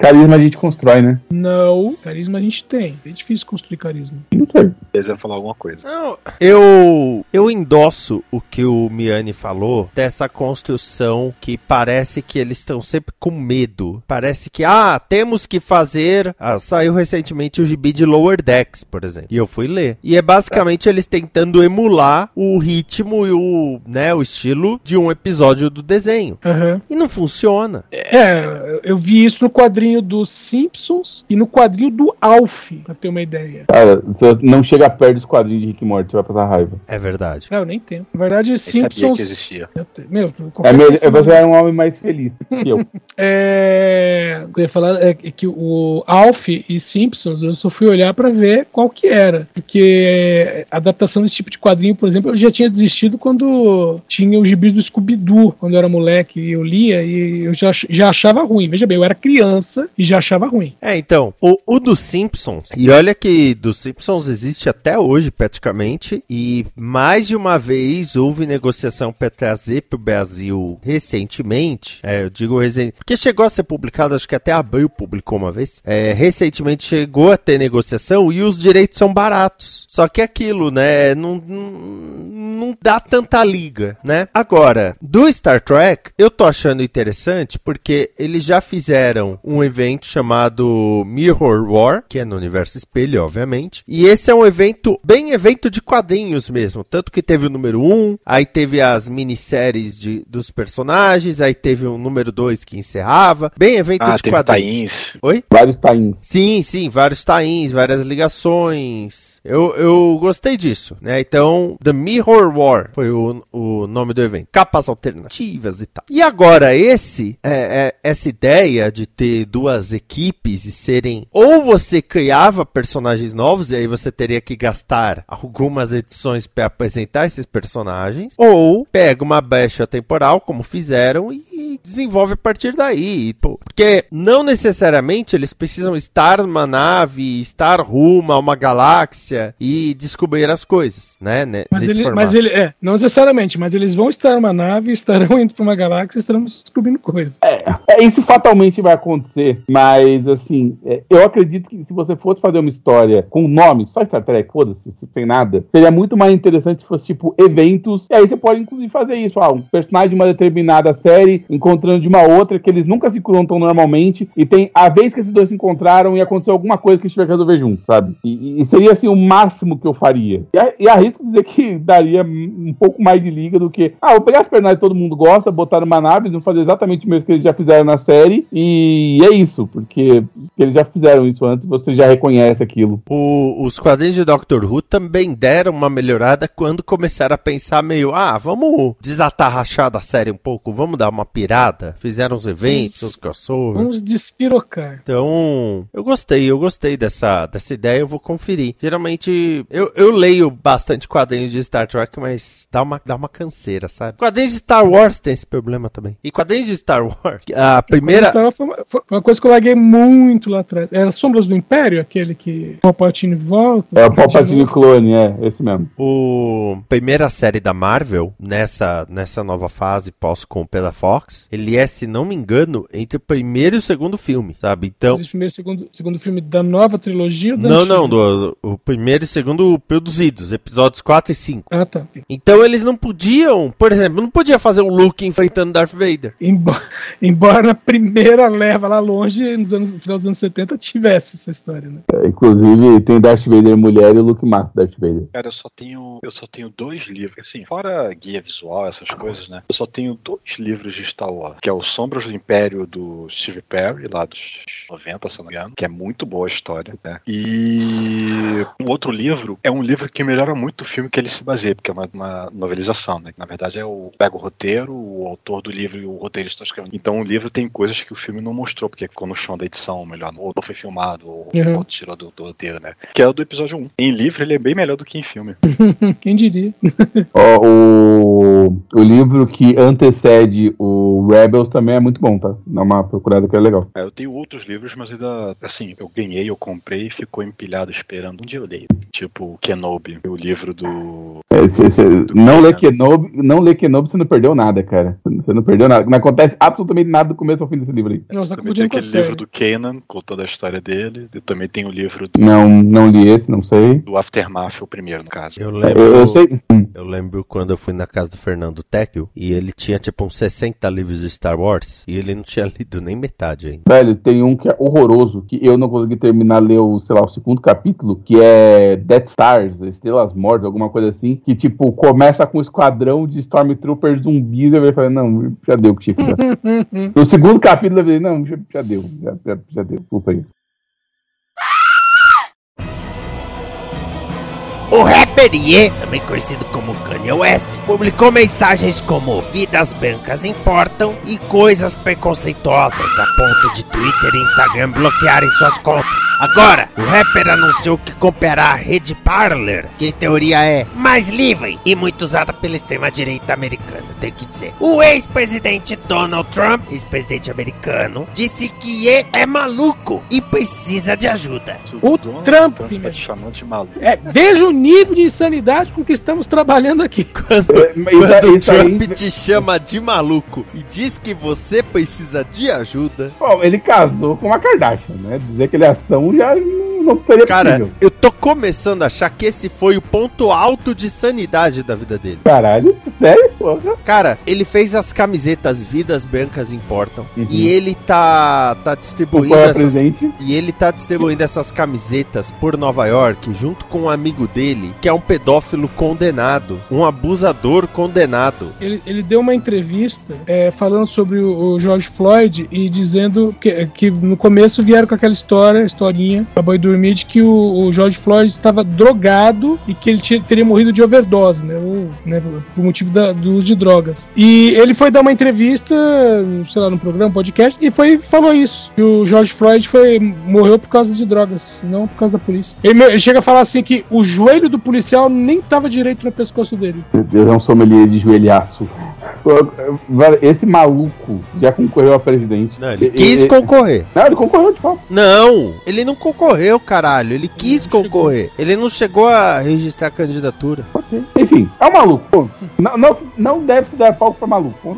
[SPEAKER 6] Carisma a gente constrói, né?
[SPEAKER 4] Não, carisma a gente tem. É difícil construir carisma.
[SPEAKER 6] Não sei.
[SPEAKER 5] Eles iam falar alguma coisa.
[SPEAKER 7] Não, eu, eu endosso o que o Miani falou dessa construção que parece que eles estão sempre com medo. Parece que, ah, temos que fazer. Ah, saiu recentemente o gibi de Lower Decks, por exemplo. E eu fui ler. E é basicamente eles tentando emular o ritmo e o, né, o estilo de um episódio do desenho.
[SPEAKER 4] Aham.
[SPEAKER 7] E não funciona.
[SPEAKER 4] É, eu vi isso no quadrinho dos Simpsons e no quadrinho do Alf, pra ter uma ideia.
[SPEAKER 6] Cara, você não chega perto dos quadrinhos de Rick Morty, você vai passar raiva.
[SPEAKER 7] É verdade.
[SPEAKER 4] Ah, eu nem tenho. Na verdade,
[SPEAKER 5] sabia
[SPEAKER 4] Simpsons.
[SPEAKER 5] que existia.
[SPEAKER 4] Eu te- Meu,
[SPEAKER 6] É,
[SPEAKER 4] coisa-
[SPEAKER 6] você é um homem mais feliz que eu.
[SPEAKER 4] É, o que eu ia falar é que o Alf e Simpsons eu só fui olhar pra ver qual que era, porque a adaptação desse tipo de quadrinho, por exemplo, eu já tinha desistido quando tinha os gibis do Scooby-Doo, quando eu era moleque e eu lia e eu já, já achava ruim. Veja bem, eu era criança e já achava ruim.
[SPEAKER 7] É, então, o, o dos Simpsons, e olha que dos Simpsons existe até hoje praticamente, e mais de uma vez houve negociação para trazer para o Brasil recentemente, é, eu digo recentemente, porque chegou a ser publicado, acho que até Abril publicou uma vez, é, recentemente chegou a ter negociação e os direitos são baratos. Só que é aquilo, né, não, não, não dá tanta liga, né? Agora, do Star Trek, eu tô achando interessante porque eles já fizeram um evento chamado Mirror War, que é no universo espelho, obviamente. E esse é um evento, bem evento de quadrinhos mesmo. Tanto que teve o número 1, aí teve as minisséries de, dos personagens, aí teve o número 2 que encerrava. Bem evento
[SPEAKER 5] Ah,
[SPEAKER 7] de
[SPEAKER 5] teve
[SPEAKER 7] quadrinhos.
[SPEAKER 5] tains.
[SPEAKER 7] Oi?
[SPEAKER 6] Vários tains.
[SPEAKER 7] Sim, sim, vários tains, várias ligações. Eu, eu gostei disso, né? Então, The Mirror War foi o, o nome do evento. Capas alternativas e tal. E agora, esse, é, é, essa ideia de ter duas equipes e serem. Ou você criava personagens novos, e aí você teria que gastar algumas edições para apresentar esses personagens. Ou pega uma brecha temporal, como fizeram, e desenvolve a partir daí. Porque não necessariamente eles precisam estar numa nave, estar rumo a uma galáxia e descobrir as coisas, né? né,
[SPEAKER 4] Mas ele, mas ele, é, não necessariamente, mas eles vão estar numa nave, estarão indo pra uma galáxia e estarão descobrindo coisas.
[SPEAKER 6] É, isso fatalmente vai acontecer, mas assim, é, eu acredito que se você fosse fazer uma história com nome, só Star Trek, foda-se, sem nada, seria muito mais interessante se fosse tipo eventos, e aí você pode inclusive fazer isso, ah, um personagem de uma determinada série encontrando de uma outra, que eles nunca se encontram normalmente, e tem a vez que esses dois se encontraram e aconteceu alguma coisa que eles tiveram que resolver junto, sabe? E, e seria assim o máximo que eu faria. E, a- e arrisco dizer que daria um pouco mais de liga do que, ah, vou pegar os personagens que todo mundo gosta, botar numa nave, eles vão fazer exatamente o mesmo que eles já fizeram na série, e é isso, porque, eles já fizeram isso antes, você já reconhece aquilo.
[SPEAKER 7] O- os quadrinhos de Doctor Who também deram uma melhorada quando começaram a pensar meio, ah, vamos desatarrachar da série um pouco, vamos dar uma pirada. Fizeram uns eventos,
[SPEAKER 4] Vamos-
[SPEAKER 7] uns crossover.
[SPEAKER 4] Vamos despirocar.
[SPEAKER 7] Então, eu gostei, eu gostei dessa, dessa ideia, eu vou conferir. Geralmente, eu, eu leio bastante quadrinhos de Star Trek, mas dá uma, dá uma canseira, sabe? Quadrinhos de Star Wars tem esse problema também. E quadrinhos de Star Wars, a primeira...
[SPEAKER 4] Star Wars Foi uma, foi uma coisa que eu larguei muito lá atrás. Era Sombras do Império, aquele que o Palpatine volta.
[SPEAKER 6] É o Palpatine clone, é, esse mesmo.
[SPEAKER 7] O primeira série da Marvel, nessa, nessa nova fase pós-compra da Fox, ele é, se não me engano, entre o primeiro e o segundo filme, sabe? Então.
[SPEAKER 4] Esse primeiro e segundo, segundo filme da nova trilogia da
[SPEAKER 7] Não,
[SPEAKER 4] antiga?
[SPEAKER 7] não, do, o primeiro e segundo produzidos, episódios 4 e 5.
[SPEAKER 4] Ah, tá.
[SPEAKER 7] Então eles não podiam, por exemplo, não podia fazer o Luke enfrentando Darth Vader.
[SPEAKER 4] Embora, embora na primeira leva lá longe, nos anos, no final dos anos 70, tivesse essa história, né?
[SPEAKER 6] É, inclusive, tem Darth Vader mulher e o Luke mata Darth Vader.
[SPEAKER 5] Cara, eu só tenho. Eu só tenho dois livros. Assim, fora guia visual, essas coisas, né? Eu só tenho dois livros de Star Wars. Que é o Sombras do Império do Steve Perry, lá dos 90, se não me engano. Que é muito boa a história, né? E o outro livro é um livro que melhora muito o filme que ele se baseia, porque é uma, uma novelização, né? Na verdade, é o. Pega o roteiro, o autor do livro e o roteirista escrevendo. Então o livro tem coisas que o filme não mostrou, porque ficou no chão da edição, melhor, ou não foi filmado, ou,
[SPEAKER 4] Uhum.
[SPEAKER 5] ou tirou do, do roteiro, né? Que é o do episódio 1. Em livro, ele é bem melhor do que em filme.
[SPEAKER 4] Quem diria?
[SPEAKER 6] Ó, o, o livro que antecede o Rebels também é muito bom, tá? Dá uma procurada que é legal.
[SPEAKER 5] É, eu tenho outros livros, mas ainda, assim, eu ganhei, eu comprei e ficou empilhado esperando um dia eu leio. Tipo, o Kenobi, o livro do.
[SPEAKER 6] É, cê- cê-
[SPEAKER 5] do
[SPEAKER 6] não, lê. Kenobi, não lê Kenobi, você não perdeu nada, cara. Você não perdeu nada. Não acontece absolutamente nada do começo ao fim desse livro aí.
[SPEAKER 4] Não, você tá
[SPEAKER 5] Também tem aquele
[SPEAKER 4] série.
[SPEAKER 5] livro do Kanan, contando a história dele. E também tem o livro do,
[SPEAKER 6] Não, não li esse, não sei.
[SPEAKER 5] do Aftermath, o primeiro, no caso.
[SPEAKER 7] Eu
[SPEAKER 6] Eu,
[SPEAKER 7] lembro.
[SPEAKER 6] eu sei. hum,
[SPEAKER 7] Eu lembro quando eu fui na casa do Fernando Tecchio e ele tinha tipo uns 60 livros de Star Wars e ele não tinha lido nem metade ainda.
[SPEAKER 6] Velho, tem um que é horroroso, que eu não consegui terminar ler o, sei lá, o segundo capítulo, que é Death Stars, Estrelas Mortas, alguma coisa assim, que tipo, começa com um esquadrão de Stormtroopers zumbis, eu falei, não, já deu o que tinha que dar. No segundo capítulo eu falei, não, já, já deu, já, já, já deu, desculpa aí.
[SPEAKER 2] O rapper Ye, também conhecido como Kanye West, publicou mensagens como vidas brancas importam e coisas preconceituosas a ponto de Twitter e Instagram bloquearem suas contas. Agora, o rapper anunciou que comprará a rede Parler, que em teoria é mais livre e muito usada pela extrema-direita americana, tem que dizer. O ex-presidente Donald Trump, ex-presidente americano, disse que Ye é maluco e precisa de ajuda.
[SPEAKER 4] O
[SPEAKER 5] Donald
[SPEAKER 4] Trump,
[SPEAKER 5] tá
[SPEAKER 4] meu.
[SPEAKER 5] te chamando de maluco.
[SPEAKER 4] É, veja o nível de insanidade com que estamos trabalhando aqui.
[SPEAKER 6] É, mas
[SPEAKER 7] Quando o
[SPEAKER 6] isso aí-
[SPEAKER 7] Trump te chama de maluco e diz que você precisa de ajuda.
[SPEAKER 6] Bom, ele casou com uma Kardashian, né? Dizer que ele é ação já não seria
[SPEAKER 7] Cara,
[SPEAKER 6] possível.
[SPEAKER 7] eu tô começando a achar que esse foi o ponto alto de sanidade da vida dele.
[SPEAKER 6] Caralho, sério, porra?
[SPEAKER 7] Cara, ele fez as camisetas Vidas Brancas Importam.
[SPEAKER 6] Uhum.
[SPEAKER 7] E ele tá, tá distribuindo
[SPEAKER 6] é
[SPEAKER 7] essas.
[SPEAKER 6] presente?
[SPEAKER 7] E ele tá distribuindo essas camisetas por Nova York junto com um amigo dele, que é um pedófilo condenado, um abusador condenado.
[SPEAKER 4] Ele, ele deu uma entrevista é, falando sobre o, o George Floyd e dizendo que, que no começo vieram com aquela história, historinha, pra boi dormir, que o, o George Floyd estava drogado e que ele tinha- teria morrido de overdose, né? Ou, né por motivo da- do uso de drogas. E ele foi dar uma entrevista, sei lá, num programa, podcast, e foi falou isso. Que o George Floyd foi, morreu por causa de drogas, não por causa da polícia. Ele, ele chega a falar assim que o joelho do policial nem tava direito no pescoço dele.
[SPEAKER 6] Meu Deus, é um de joelhaço. Esse maluco já concorreu a presidente.
[SPEAKER 7] Não, ele quis
[SPEAKER 6] e-
[SPEAKER 7] concorrer.
[SPEAKER 6] Não, ele concorreu de fato.
[SPEAKER 7] Não, ele não concorreu, caralho. Ele quis
[SPEAKER 4] chegou.
[SPEAKER 7] concorrer. Ele não chegou a registrar a candidatura.
[SPEAKER 6] Enfim, é um maluco. Não, não, não deve se dar palco pra maluco.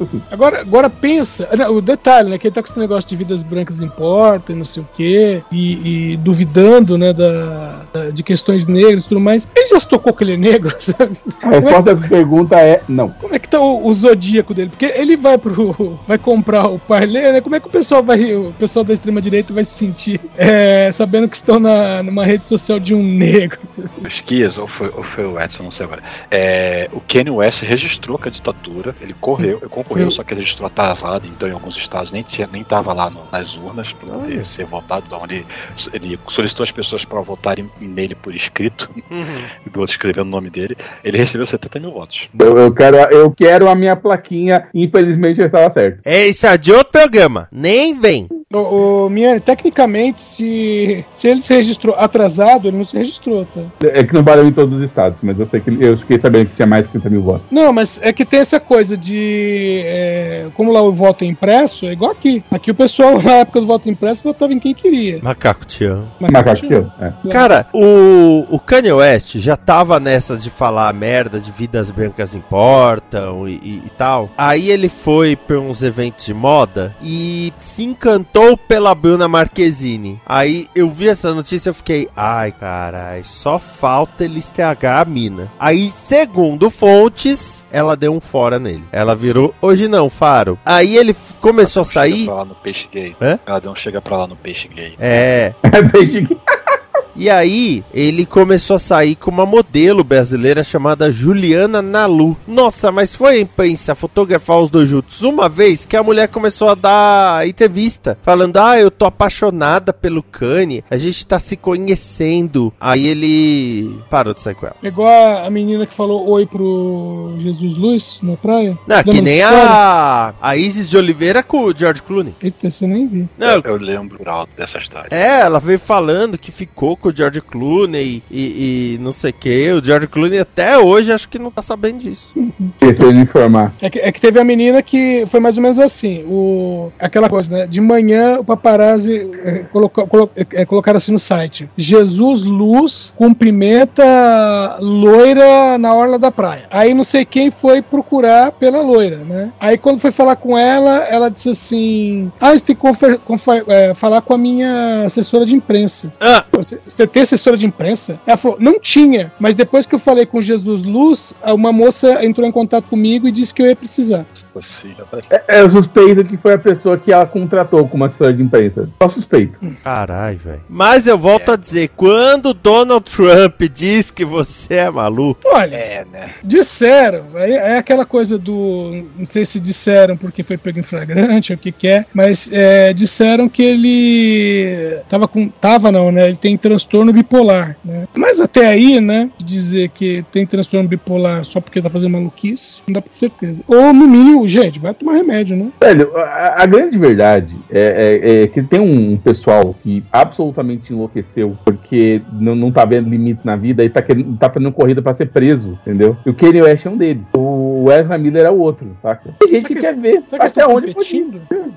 [SPEAKER 6] Assim.
[SPEAKER 4] Agora, agora pensa, né, o detalhe, né? Que ele tá com esse negócio de vidas brancas importam e não sei o quê, e, e duvidando, né, da, da- de questões negras e tudo mais. Ele já se tocou que ele é negro, sabe?
[SPEAKER 6] A resposta da pergunta é não.
[SPEAKER 4] Como é que tá o, o zodíaco dele? Porque ele vai pro. vai comprar o parlê, né? Como é que o pessoal vai. O pessoal da extrema-direita vai se sentir é, sabendo que estão na, numa rede social de um negro?
[SPEAKER 5] Esquias, ou foi, ou foi o Edson, não sei agora. É, o Kanye West registrou a candidatura, ele correu, ele concorreu,
[SPEAKER 4] Sim.
[SPEAKER 5] só que ele registrou atrasado, então em alguns estados nem tinha, nem tava lá no- nas urnas para poder ser votado, então ele, ele solicitou as pessoas para votarem nele por escrito, e do outro escrevendo o nome dele, ele recebeu 70 mil votos.
[SPEAKER 6] Eu, eu quero, eu quero a minha plaquinha. Infelizmente eu estava certo.
[SPEAKER 7] É isso é de outro programa. Nem vem.
[SPEAKER 4] O, o Miane, tecnicamente, se, se ele se registrou atrasado, ele não se registrou, tá?
[SPEAKER 6] É que não valeu em todos os estados, mas eu sei que eu fiquei sabendo que tinha mais de 60 mil votos.
[SPEAKER 4] Não, mas é que tem essa coisa de. é, como lá o voto é impresso, é igual aqui. Aqui o pessoal, na época do voto impresso, votava em quem queria.
[SPEAKER 7] Macaco te amo.
[SPEAKER 4] Mas
[SPEAKER 6] Macaco teu, é.
[SPEAKER 7] Cara, o, o Kanye West já tava nessas de falar merda de vidas brancas importam e, e- e tal. Aí ele foi pra uns eventos de moda e se encantou pela Bruna Marquezine. Aí eu vi essa notícia e eu fiquei, ai carai, só falta ele estragar a mina. Aí, segundo fontes, ela deu um fora nele. Ela virou, hoje não, Faro. Aí ele começou a
[SPEAKER 5] Chega
[SPEAKER 7] sair.
[SPEAKER 5] pra lá no peixe gay.
[SPEAKER 7] Hã?
[SPEAKER 5] Ela não chega pra lá no peixe gay.
[SPEAKER 7] É,
[SPEAKER 6] Desde que-
[SPEAKER 7] E aí, ele começou a sair com uma modelo brasileira chamada Juliana Nalu. Nossa, mas foi a imprensa fotografar os dois juntos uma vez que a mulher começou a dar entrevista, falando: Ah, eu tô apaixonada pelo Kanye, a gente tá se conhecendo. Aí ele parou de sair com ela.
[SPEAKER 4] É Igual a, menina que falou oi pro Jesus Luz na praia.
[SPEAKER 7] Não, que nem a, a Isis de Oliveira com o George Clooney.
[SPEAKER 4] Eita, você nem viu.
[SPEAKER 7] Não,
[SPEAKER 5] Eu lembro por alto dessa história.
[SPEAKER 7] É, ela veio falando que ficou com o George Clooney e, e não sei o que. O George Clooney até hoje acho que não tá sabendo disso.
[SPEAKER 6] De informar.
[SPEAKER 4] É que, é que teve a menina que foi mais ou menos assim, o, aquela coisa, né? De manhã o paparazzi é, colocou, colo, é, colocaram assim no site: Jesus Luz cumprimenta loira na orla da praia. Aí não sei quem foi procurar pela loira, né? Aí quando foi falar com ela, ela disse assim: Ah, você tem que confer- confer- é, falar com a minha assessora de imprensa.
[SPEAKER 7] Ah,
[SPEAKER 4] Você, você tem assessora de imprensa? Ela falou, não tinha, mas depois que eu falei com Jesus Luz, uma moça entrou em contato comigo e disse que eu ia precisar.
[SPEAKER 5] Assim,
[SPEAKER 6] É, eu suspeito que foi a pessoa que ela contratou como assessora de imprensa. Só suspeito.
[SPEAKER 7] Caralho, velho. Mas eu volto a dizer, quando Donald Trump diz que você é maluco,
[SPEAKER 4] Olha,
[SPEAKER 5] É, né?
[SPEAKER 4] disseram, é, é aquela coisa do. Não sei se disseram porque foi pego em flagrante ou o que que é, mas é, disseram que ele tava com. Tava não, né? Ele tem transtorno bipolar, né? Mas até aí, né? Dizer que tem transtorno bipolar só porque tá fazendo maluquice, não dá pra ter certeza. Ou no mínimo, gente, vai tomar remédio, né?
[SPEAKER 6] Velho, a, a grande verdade é, é- é que tem um pessoal que absolutamente enlouqueceu porque não, não tá vendo limite na vida e tá, querendo, tá fazendo corrida pra ser preso, entendeu? E o Kanye West é um deles. O Ezra Miller é o outro, saca? Tem gente que,
[SPEAKER 4] que
[SPEAKER 6] quer ver
[SPEAKER 4] que
[SPEAKER 6] até onde pode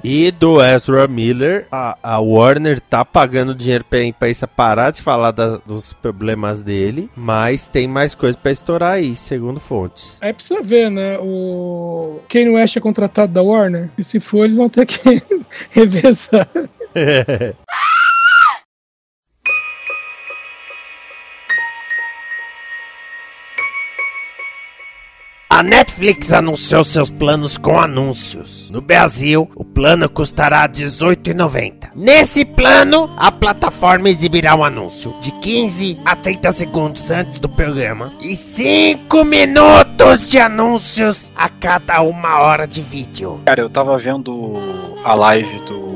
[SPEAKER 7] e do Ezra Miller, a, a Warner tá pagando dinheiro pra imprensa parar de falar da- dos problemas dele, mas tem mais coisa pra estourar aí, segundo fontes.
[SPEAKER 4] Aí precisa ver, né? O Kanye West é contratado da Warner. E se for, eles vão ter que revezar.
[SPEAKER 2] A Netflix anunciou seus planos com anúncios. No Brasil, o plano custará R$ 18,90. Nesse plano, a plataforma exibirá um anúncio de 15 a 30 segundos antes do programa e 5 minutos de anúncios a cada uma hora de vídeo.
[SPEAKER 5] Cara, eu tava vendo a live do,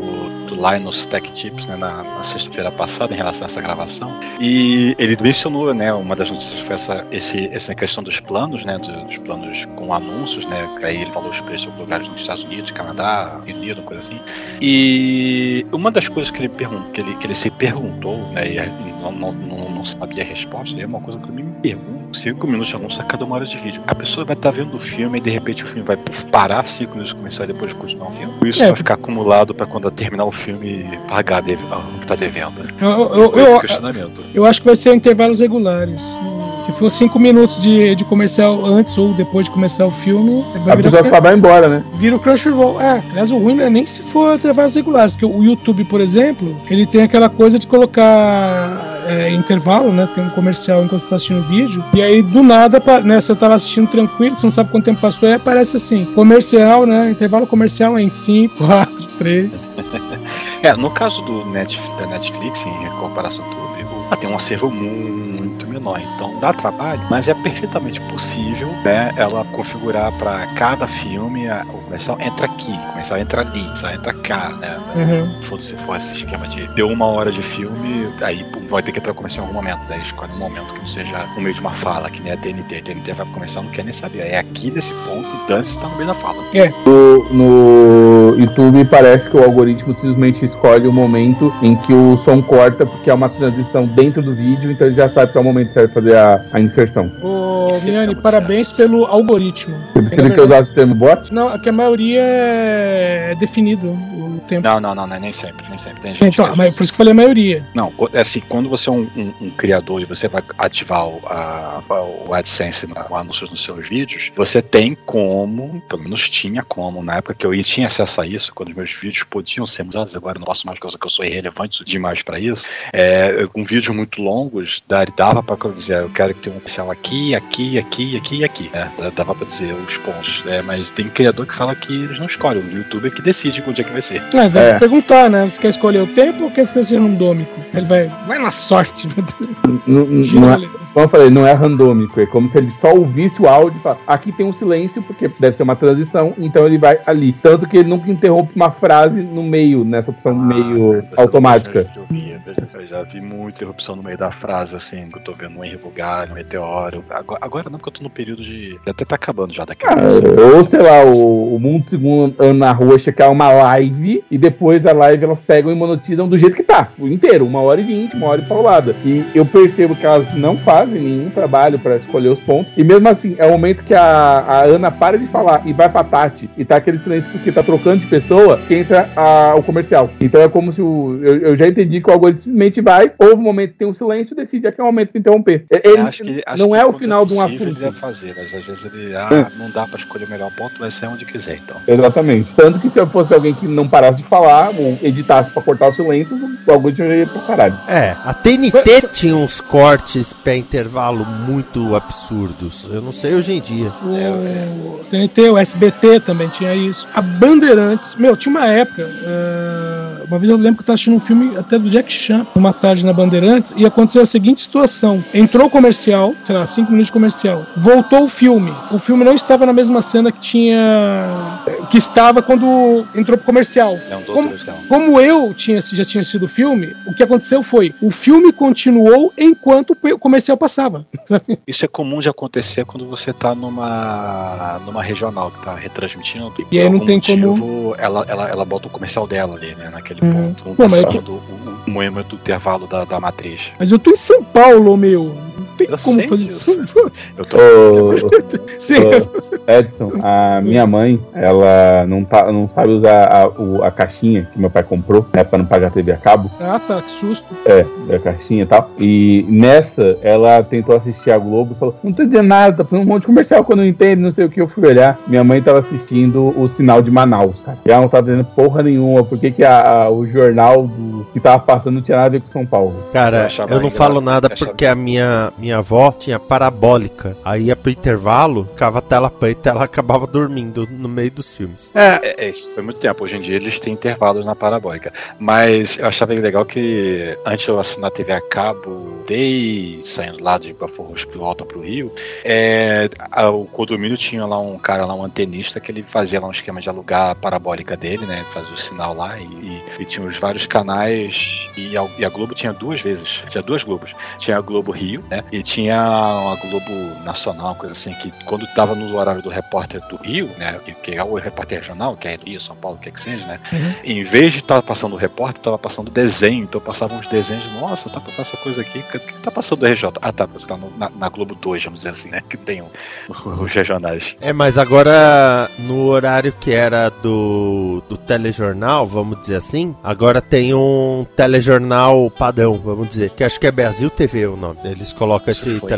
[SPEAKER 5] Linus Tech Tips né, na, na sexta-feira passada em relação a essa gravação. E ele mencionou, né, uma das notícias foi essa, esse, essa questão dos planos, né, do- dos planos com anúncios, né, que aí ele falou os preços lugares nos Estados Unidos, Canadá, Reino Unido, coisa assim. E uma das coisas que ele, pergun que ele, que ele se perguntou, né, e não, não, não, não sabia a resposta, é uma coisa que eu me pergunto, 5 minutos de anúncio a cada uma hora de vídeo. A pessoa vai estar vendo o filme e de repente o filme vai parar 5 minutos começar e depois continuar o filme. Isso
[SPEAKER 4] É,
[SPEAKER 5] vai ficar acumulado para quando terminar o filme pagar a deve- o que tá devendo.
[SPEAKER 4] Eu, eu, eu,
[SPEAKER 5] questionamento.
[SPEAKER 4] eu acho que vai ser intervalos regulares. Se for cinco minutos de, de comercial antes ou depois de começar o filme, vai
[SPEAKER 6] A
[SPEAKER 4] virar,
[SPEAKER 6] pessoa vai embora, né?
[SPEAKER 4] vira o Crunchyroll. É, aliás, o ruim não é nem se for intervalos regulares, porque o YouTube, por exemplo, ele tem aquela coisa de colocar é, intervalo, né? Tem um comercial enquanto você tá assistindo o vídeo, e aí do nada, né, você tá lá assistindo tranquilo, você não sabe quanto tempo passou, e aparece assim, comercial, né? Intervalo comercial em 5, 4, 3.
[SPEAKER 5] É, no caso do Net, da Netflix, em comparação com o YouTube, ela tem um acervo muito menor, então dá trabalho, mas é perfeitamente possível, né, ela configurar para cada filme a- o comercial entra aqui, o comercial entra ali, o comercial entra cá, né?
[SPEAKER 4] Uhum.
[SPEAKER 5] Se for, se for esse esquema de deu uma hora de filme, aí pum, vai ter que entrar o comercial em algum momento, daí escolhe um momento que não seja no meio de uma fala, que nem a TNT, a TNT vai pro comercial, não quer nem saber, é aqui nesse ponto, dance tá no meio da fala.
[SPEAKER 6] No, no No YouTube parece que o algoritmo simplesmente escolhe o momento em que o som corta, porque é uma transição dentro do vídeo, então ele já sabe que é o momento certo fazer a, a inserção.
[SPEAKER 4] Ô, Miane, parabéns pelo algoritmo.
[SPEAKER 6] Você precisa que eu usasse o termo bot?
[SPEAKER 4] Não, aqui a maioria é definido o tempo.
[SPEAKER 5] Não, não, não, não é nem sempre, nem sempre. Tem gente
[SPEAKER 4] Então,
[SPEAKER 5] que
[SPEAKER 4] mas
[SPEAKER 5] faz
[SPEAKER 4] por isso que eu falei a maioria.
[SPEAKER 5] Não, é assim, quando você é um, um- um criador e você vai ativar o, a- o AdSense, na- o anúncio nos seus vídeos, você tem como, pelo menos tinha como, na época que eu ia- tinha acesso isso, quando os meus vídeos podiam ser usados, agora não posso mais, causa que eu sou irrelevante demais para isso, é, com vídeos muito longos, dava para dizer, eu quero que tenha um oficial aqui, aqui, aqui, aqui e aqui, né? Dava para dizer os pontos, né? Mas tem criador que fala que eles não escolhem, o YouTube é que decide onde é que vai ser.
[SPEAKER 4] É, deve
[SPEAKER 6] É.
[SPEAKER 4] perguntar, né? Você quer escolher o tempo ou quer ser randômico? Ele vai, vai na sorte.
[SPEAKER 6] Não, não- não é, como eu falei, não é randômico, é como se ele só ouvisse o áudio e falasse, aqui tem um silêncio, porque deve ser uma transição, então ele vai ali. Tanto que ele interrompe uma frase no meio, nessa opção meio
[SPEAKER 5] Ah, essa
[SPEAKER 6] automática.
[SPEAKER 5] Eu, vi, eu já vi muita interrupção no meio da frase, assim, que eu tô vendo um Henry Bugalho, um meteoro. Agora, agora não, porque eu tô no período de. Até tá acabando já daqui a
[SPEAKER 6] Ah, ou sei lá, o, o Mundo Segundo Ana que é uma live, e depois a live elas pegam e monetizam do jeito que tá, o inteiro, uma hora e vinte, uma hora e paulada. E eu percebo que elas não fazem nenhum trabalho pra escolher os pontos, e mesmo assim, é o momento que a, a Ana para de falar e vai pra Tati, e tá aquele silêncio porque tá trocando de pessoa, que entra a- o comercial. Então é como se o. Eu, eu já entendi que o algoritmo simplesmente vai, houve um momento que tem um silêncio, decide aqui é o momento de interromper. Ele
[SPEAKER 5] Acho que- acho
[SPEAKER 6] não
[SPEAKER 5] que
[SPEAKER 6] é o final de um assunto.
[SPEAKER 5] Ele deve fazer, mas às vezes ele. Ah,
[SPEAKER 6] É.
[SPEAKER 5] não dá pra escolher o melhor ponto, vai ser onde quiser, então.
[SPEAKER 6] Exatamente. Tanto que se eu fosse alguém que não parasse de falar, ou editasse pra cortar o silêncio, o algoritmo já ia pro caralho.
[SPEAKER 7] É, a TNT tinha uns cortes pré intervalo muito absurdos. Eu não sei hoje em dia.
[SPEAKER 4] O TNT, o SBT também tinha isso. A Bandeirantes, meu, tinha uma época. ah, uma vez eu lembro que eu tava assistindo um filme até do Jack Chan, uma tarde na Bandeirantes, e aconteceu a seguinte situação: entrou o comercial, sei lá, cinco minutos de comercial, voltou o filme. O filme não estava na mesma cena que tinha. que estava quando entrou pro comercial.
[SPEAKER 5] É um
[SPEAKER 4] Como-
[SPEAKER 5] doutor, então.
[SPEAKER 4] Como eu tinha, já tinha assistido o filme, o que aconteceu foi: o filme continuou enquanto o comercial passava.
[SPEAKER 5] Isso é comum de acontecer quando você tá numa, numa regional que tá retransmitindo.
[SPEAKER 4] E aí não tem como-
[SPEAKER 5] Ela, ela, ela bota o comercial dela ali, né? Naquele
[SPEAKER 4] Uhum.
[SPEAKER 5] ponto.
[SPEAKER 4] Pô, mas é
[SPEAKER 5] passando o, o, o moema do intervalo da, da matriz.
[SPEAKER 4] Mas eu tô em São Paulo, meu. Tem
[SPEAKER 5] Eu
[SPEAKER 4] como fazer
[SPEAKER 5] disso.
[SPEAKER 4] isso.
[SPEAKER 5] Eu tô.
[SPEAKER 6] Ô,
[SPEAKER 4] Sim.
[SPEAKER 6] Edson, a minha mãe, ela não, tá, não sabe usar a, o- a caixinha que meu pai comprou, né, pra não pagar a TV a cabo.
[SPEAKER 4] Ah, tá, que susto.
[SPEAKER 6] É, da caixinha e tal. E nessa, ela tentou assistir a Globo e falou: Não tô entendendo nada, tá fazendo um monte de comercial que eu não entendo, não sei o que. Eu fui olhar. Minha mãe tava assistindo o sinal de Manaus, cara. E ela não tava entendendo porra nenhuma. Por que, que a- a- o jornal do- que tava passando não tinha nada a ver com São Paulo?
[SPEAKER 5] Eu
[SPEAKER 7] Cara,
[SPEAKER 5] achava
[SPEAKER 7] eu não falo nada
[SPEAKER 5] eu
[SPEAKER 7] porque a minha, minha avó tinha parabólica. Aí ia pro intervalo, ficava a tela preta e ela acabava dormindo no meio dos filmes. É,
[SPEAKER 5] É, é, isso foi muito tempo. Hoje em dia eles têm intervalos na parabólica. Mas eu achava legal que antes de eu assinar a TV a cabo, dei saindo lá de Bafurros pro Alto pro Rio, é, a- o condomínio tinha lá um cara lá, um antenista, que ele fazia lá um esquema de alugar a parabólica dele, né? Fazia o sinal lá e, e- e tinha os vários canais. E a, e a Globo tinha duas vezes. Tinha duas Globos. Tinha a Globo Rio, né? E tinha uma Globo Nacional, uma coisa assim, que quando tava no horário do repórter do Rio, né? Que, é o repórter regional, que é Rio, São Paulo, o que é que seja, né? Em vez de estar passando o repórter, tava passando desenho. Então passavam uns desenhos, nossa, tá passando essa coisa aqui. O que, tá passando o RJ? Ah, tá, você tá no- na, na Globo 2, vamos dizer assim, né? Que tem o- os regionais.
[SPEAKER 7] É, mas agora no horário que era do, do telejornal, vamos dizer assim, agora tem um telejornal padrão, vamos dizer, que acho que é Brasil TV o nome. Eles colocam
[SPEAKER 5] Isso
[SPEAKER 7] esse
[SPEAKER 5] foi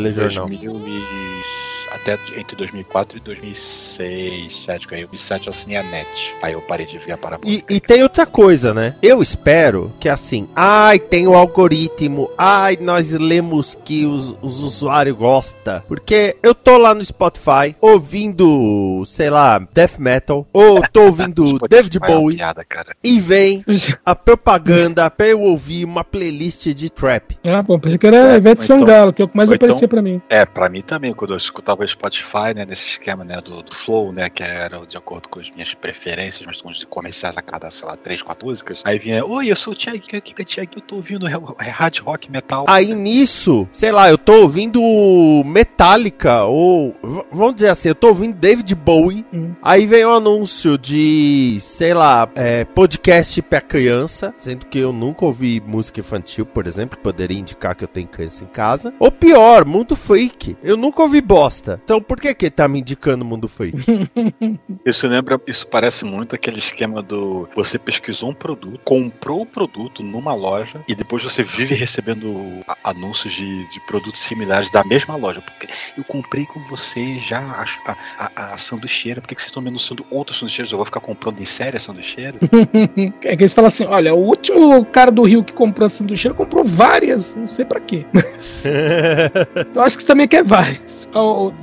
[SPEAKER 5] em
[SPEAKER 7] telejornal.
[SPEAKER 5] 2000 até entre 2004 e 2006, 2007, que aí eu 2007 eu assinei a net. Aí eu parei de ver a parabólica.
[SPEAKER 7] E, e tem outra coisa, né? Eu espero que assim, ai, tem o algoritmo, ai, nós lemos que os, os usuários gostam. Porque eu tô lá no Spotify ouvindo, sei lá, death metal, ou tô ouvindo David
[SPEAKER 5] é uma
[SPEAKER 7] Bowie,
[SPEAKER 5] piada, cara.
[SPEAKER 7] e vem a propaganda pra eu ouvir uma playlist de trap.
[SPEAKER 4] Ah, pô, pensei que era
[SPEAKER 5] É,
[SPEAKER 4] Ivete
[SPEAKER 5] então-
[SPEAKER 4] Sangalo, que é o que mais
[SPEAKER 5] ou então-
[SPEAKER 4] aparecia pra mim.
[SPEAKER 5] É, pra mim também, quando eu escutava o Spotify, né, nesse esquema, né, do, do Flow, né, que era de acordo com as minhas preferências, mas com os comerciais a cada, sei lá, três, quatro músicas. Aí vinha, oi, eu sou o Thiago, aqui é Thiago, eu tô ouvindo hard rock metal.
[SPEAKER 7] Aí nisso, sei lá, eu tô ouvindo Metallica, ou vamos dizer assim, eu tô ouvindo David Bowie. Hum. Aí vem o um anúncio de, sei lá, é, podcast pra criança, sendo que eu nunca ouvi música infantil, por exemplo, poderia indicar que eu tenho criança em casa. Ou pior, Mundo Fake. Eu nunca ouvi bosta. Então por que que tá me indicando Mundo Fake?
[SPEAKER 5] isso lembra, isso parece muito aquele esquema do você pesquisou um produto, comprou o produto numa loja e depois você vive recebendo anúncios de, de produtos similares da mesma loja. Porque eu comprei com você já a, a, a, sanduicheira, por que, que vocês estão me anunciando outros sanduicheiros? Eu vou ficar comprando em série a sanduicheira?
[SPEAKER 4] é que eles falam assim: olha, o último cara do Rio que comprou a sanduicheira comprou várias, não sei pra quê. Mas... eu acho que você também quer várias.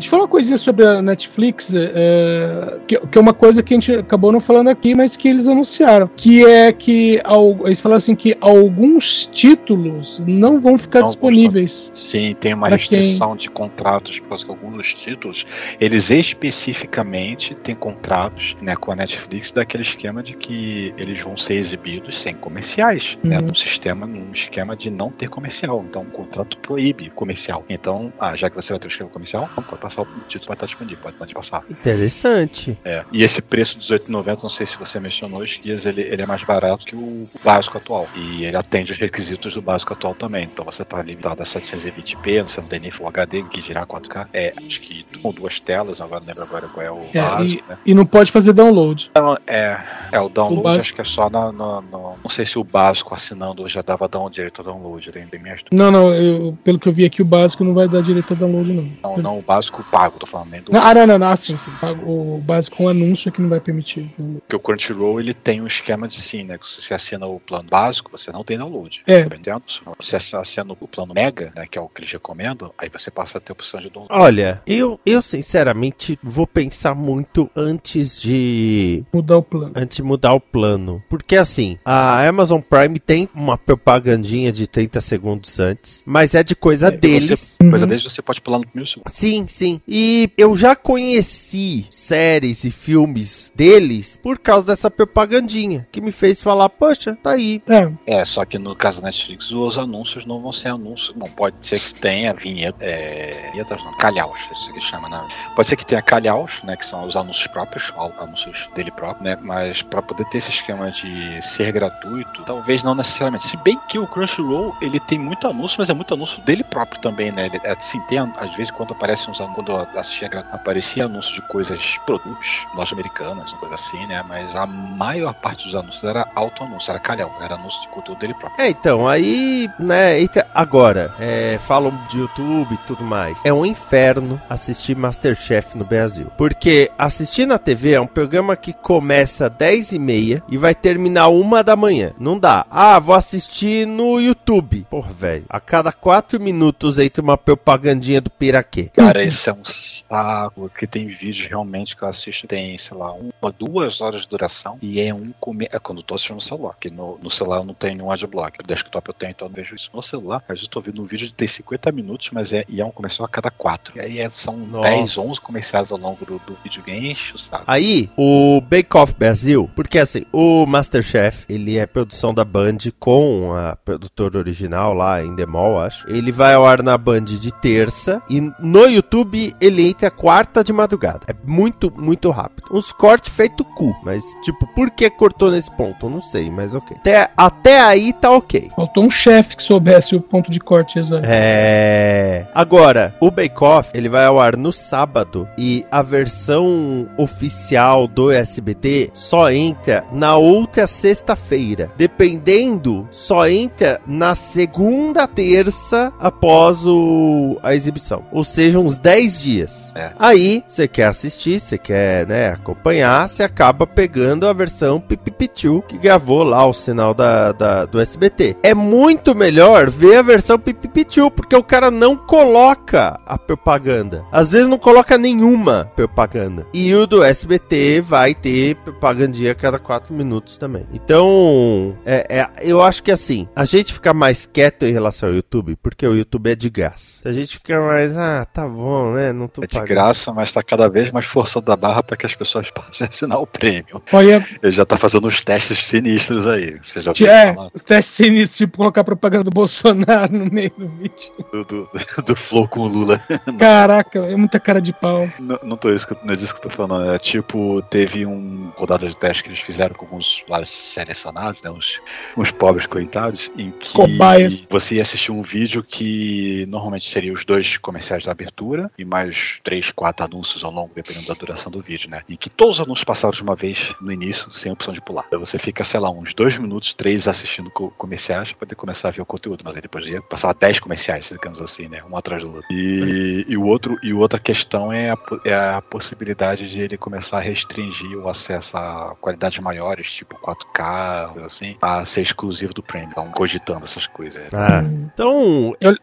[SPEAKER 4] Deixa eu falar uma coisinha sobre a Netflix, é, que, que, é uma coisa que a gente acabou não falando aqui, mas que eles anunciaram. Que é que eles falaram assim que alguns títulos não vão ficar não, disponíveis.
[SPEAKER 5] Sim, tem uma restrição quem... de contratos, porque alguns títulos, eles especificamente têm contratos né, com a Netflix daquele esquema de que eles vão ser exibidos sem comerciais, né, uhum. né, num sistema, num esquema de não ter comercial. Então, o contrato proíbe comercial. Então, ah, já que você vai ter o esquema comercial, pode passar o título vai estar disponível, pode, pode passar.
[SPEAKER 7] Interessante.
[SPEAKER 5] É. E esse preço de 18,90, não sei se você mencionou, os dias ele, ele é mais barato que o básico atual. E ele atende os requisitos do básico atual também. Então você está limitado a 720p, você não tem nem Full HD, que girar 4K. É, acho que com duas telas, agora não lembro agora qual é o é, básico,
[SPEAKER 4] e, né? e, não pode fazer download.
[SPEAKER 5] Então, é, é o download, o acho que é só na, no, no, Não sei se o básico assinando já dava down, direito a download. Tem, tem
[SPEAKER 4] não, não, eu, pelo que eu vi aqui, o básico não vai dar direito a download, não.
[SPEAKER 5] Não, não, o básico pago, tô falando. Nem
[SPEAKER 4] do... não, ah, não, não, não, ah, sim, sim. O básico com anúncio é que não vai permitir.
[SPEAKER 5] Porque o Crunchyroll ele tem um esquema de sim, né? Que se você assina o plano básico, você não tem download.
[SPEAKER 4] É.
[SPEAKER 5] Tá entendendo? Se você assina o plano Mega, né? Que é o que eles recomendam, aí você passa a ter a opção de download.
[SPEAKER 7] Olha, eu, eu sinceramente vou pensar muito antes de.
[SPEAKER 4] Mudar o plano.
[SPEAKER 7] Antes de mudar o plano. Porque assim, a Amazon Prime tem uma propagandinha de 30 segundos antes, mas é de coisa é, deles.
[SPEAKER 5] Você, coisa uhum. deles você pode pular no primeiro segundo.
[SPEAKER 7] Sim, sim. E eu já conheci séries e filmes deles por causa dessa propagandinha, que me fez falar, poxa, tá aí.
[SPEAKER 5] É, é só que no caso da Netflix, os anúncios não vão ser anúncios. Não, pode ser que tenha vinheta, é, vinhetas, não, calhaus, isso que chama, né? Pode ser que tenha calhaus, né, que são os anúncios próprios, anúncios dele próprio, né, mas para poder ter esse esquema de ser gratuito, talvez não necessariamente. Se bem que o Crunchyroll, ele tem muito anúncio, mas é muito anúncio dele próprio também, né? Ele, assim, tem, às vezes, quando aparece uns quando eu assistia, aparecia anúncio de coisas, produtos norte-americanas, coisa assim, né? Mas a maior parte dos anúncios era auto-anúncio, era calhau, era anúncio de conteúdo dele próprio.
[SPEAKER 7] É, então, aí, né, agora, é, falam de YouTube e tudo mais. É um inferno assistir Masterchef no Brasil. Porque assistir na TV é um programa que começa às 10 e e vai terminar uma da manhã. Não dá. Ah, vou assistir no YouTube. Porra, velho. A cada quatro minutos entra uma propagandinha do Piraquê.
[SPEAKER 5] Cara, esse é um saco. Que tem vídeos realmente que eu assisto, tem, sei lá, uma, duas horas de duração e é um comer. É quando eu tô assistindo no celular, que no, no celular eu não tenho nenhum adblock. No desktop eu tenho, então eu não vejo isso. No celular, às vezes eu tô vendo um vídeo de ter 50 minutos, mas é, e é um comercial a cada quatro. E aí é, são Nossa. 10, 11 comerciais ao longo do, do vídeo enche sabe?
[SPEAKER 7] Aí, o Bake Off Brasil, porque assim, o Masterchef, ele é produção da Band com a produtora original lá em Demol, acho. Ele vai ao ar na Band de terça e no YouTube ele entra quarta de madrugada. É muito, muito rápido. Uns cortes feito cu, mas tipo, por que cortou nesse ponto? Eu não sei, mas ok. Até, até aí tá ok.
[SPEAKER 4] Faltou um chefe que soubesse o ponto de corte exato.
[SPEAKER 7] É. Agora, o Bake Off, ele vai ao ar no sábado e a versão oficial do SBT só entra na outra sexta-feira. Dependendo, só entra na segunda terça após o, a exibição. Ou seja, uns 10 dias. É. Aí, você quer assistir, você quer né, acompanhar, você acaba pegando a versão Pipipichu que gravou lá o sinal da, da, do SBT. É muito melhor ver a versão Pipipichu, porque o cara não coloca a propaganda. Às vezes não coloca nenhuma propaganda. E o do SBT vai ter propagandinha a cada 4 minutos também. Então, é, é, eu acho que assim, a gente fica mais quieto em relação ao YouTube, porque o YouTube é de gás. A gente fica mais, ah, tá bom, não, né? Não tô
[SPEAKER 5] É de
[SPEAKER 7] pagando.
[SPEAKER 5] graça, mas tá cada vez mais forçando a barra para que as pessoas passem a assinar o prêmio.
[SPEAKER 4] Olha,
[SPEAKER 5] Ele já tá fazendo uns testes sinistros aí. Você já
[SPEAKER 4] é, os testes sinistros, tipo colocar propaganda do Bolsonaro no meio do vídeo.
[SPEAKER 5] do, do, do Flow com o Lula?
[SPEAKER 4] Caraca, é muita cara de pau.
[SPEAKER 5] Não, não, tô isso, que- não é isso que eu tô falando. É tipo, teve um rodada de teste que eles fizeram com alguns lá selecionados, né? Uns, uns pobres coitados, em que
[SPEAKER 4] Cobaias.
[SPEAKER 5] você ia assistir um vídeo que normalmente seria os dois comerciais da abertura e mais três, quatro anúncios ao longo, dependendo da duração do vídeo, né? E que todos os anúncios passaram de uma vez no início, sem opção de pular. Então você fica, sei lá, uns dois minutos, três assistindo co- comerciais pra poder começar a ver o conteúdo, mas aí depois ia passar dez comerciais, digamos assim, né? Um atrás do outro. E, e o outro e outra questão é a, é a possibilidade de ele começar a restringir o acesso a qualidades maiores, tipo 4K, coisa assim, a ser exclusivo do Premium. Então, cogitando essas coisas.
[SPEAKER 7] Ah, então.
[SPEAKER 4] Eu-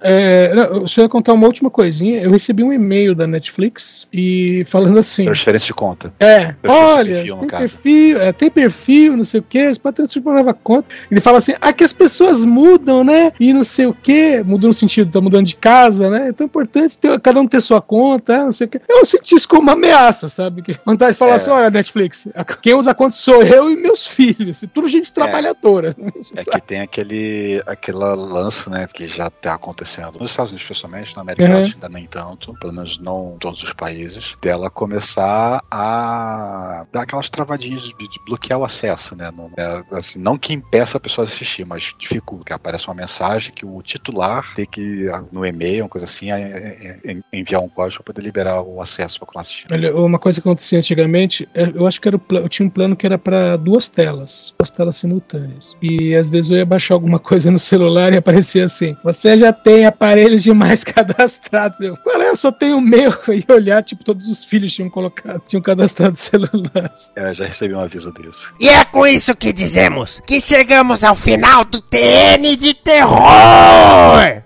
[SPEAKER 4] É, não, eu só ia contar uma última coisinha. Eu recebi um e-mail da Netflix e falando assim.
[SPEAKER 5] Transferência de conta.
[SPEAKER 4] É, olha,
[SPEAKER 5] perfil,
[SPEAKER 4] tem
[SPEAKER 5] caso.
[SPEAKER 4] perfil, é, tem perfil, não sei o que, você pode transferir nova conta. Ele fala assim, ah, que as pessoas mudam, né? E não sei o que, mudou no sentido, tá mudando de casa, né? Então é importante ter, cada um ter sua conta, não sei o que. Eu senti isso como uma ameaça, sabe? Que vontade de falar
[SPEAKER 5] É.
[SPEAKER 4] assim, olha, Netflix, quem usa a conta sou eu e meus filhos, e tudo gente trabalhadora.
[SPEAKER 5] É que tem aquele, aquela lance, né, que já tá acontecendo nos Estados Unidos, especialmente, na América
[SPEAKER 4] Uhum.
[SPEAKER 5] Latina, nem tanto, pelo menos não em todos os países, dela começar a dar aquelas travadinhas de, de bloquear o acesso, né, não, é, assim, não que impeça a pessoa de assistir, mas dificulta, que aparece uma mensagem que o titular tem que, ah, no e-mail, uma coisa assim, a- a- a- enviar um código para poder liberar o acesso para assistindo.
[SPEAKER 4] Olha, uma coisa que acontecia antigamente, é, eu acho que era eu tinha um plano que era para duas telas, duas telas simultâneas. E às vezes eu ia baixar alguma coisa no celular e aparecia assim: você já tem aparelhos demais cadastrados. Eu, qual é? Eu só tenho o meu. E olhar, tipo, todos os filhos tinham colocado, tinham cadastrado celulares.
[SPEAKER 5] É, já recebi um aviso desse.
[SPEAKER 2] E é com isso que dizemos que chegamos ao final do TN de terror!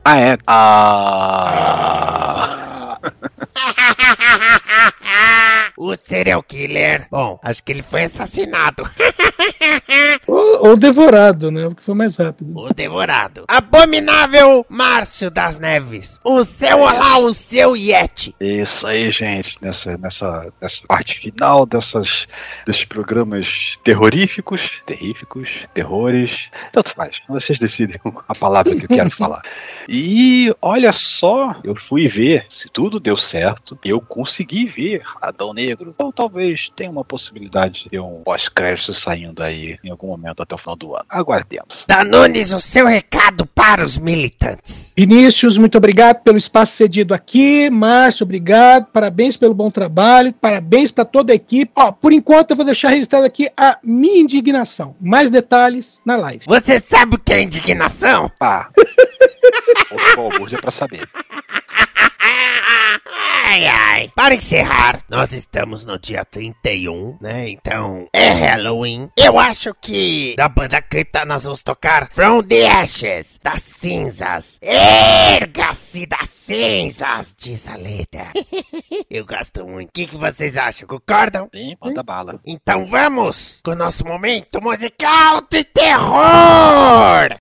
[SPEAKER 5] Ah, é? Ah...
[SPEAKER 2] o serial killer. Bom, acho que ele foi assassinado.
[SPEAKER 4] Ou, ou devorado, né? O que foi mais rápido.
[SPEAKER 2] o devorado. Abominável Márcio das Neves. O seu olá, o seu Yeti.
[SPEAKER 5] Isso aí, gente, nessa, nessa, nessa parte final dessas, desses programas terroríficos, terríficos, terrores, tanto faz, vocês decidem a palavra que eu quero falar. E olha só, eu fui ver, se tudo deu certo, eu consegui ver Adão Negro. Ou talvez tenha uma possibilidade de ter um pós-crédito saindo aí em algum momento até o final do ano. Aguardemos.
[SPEAKER 2] Danunes, o seu recado para os militantes.
[SPEAKER 4] Vinícius, muito obrigado pelo espaço cedido aqui. Márcio, obrigado. Parabéns pelo bom trabalho. Parabéns para toda a equipe. Ó, por enquanto eu vou deixar registrado aqui a minha indignação. Mais detalhes na live.
[SPEAKER 2] Você sabe o que é indignação?
[SPEAKER 5] Pá! Por favor, já pra saber.
[SPEAKER 2] Ai, ai. Para encerrar, nós estamos no dia 31, né? Então, é Halloween. Eu acho que da banda Cripta nós vamos tocar From the Ashes, das cinzas. Erga-se das cinzas, diz a letra. Eu gosto muito. O que, que vocês acham? Concordam?
[SPEAKER 5] Sim, manda bala.
[SPEAKER 2] Então vamos com o nosso momento musical de terror!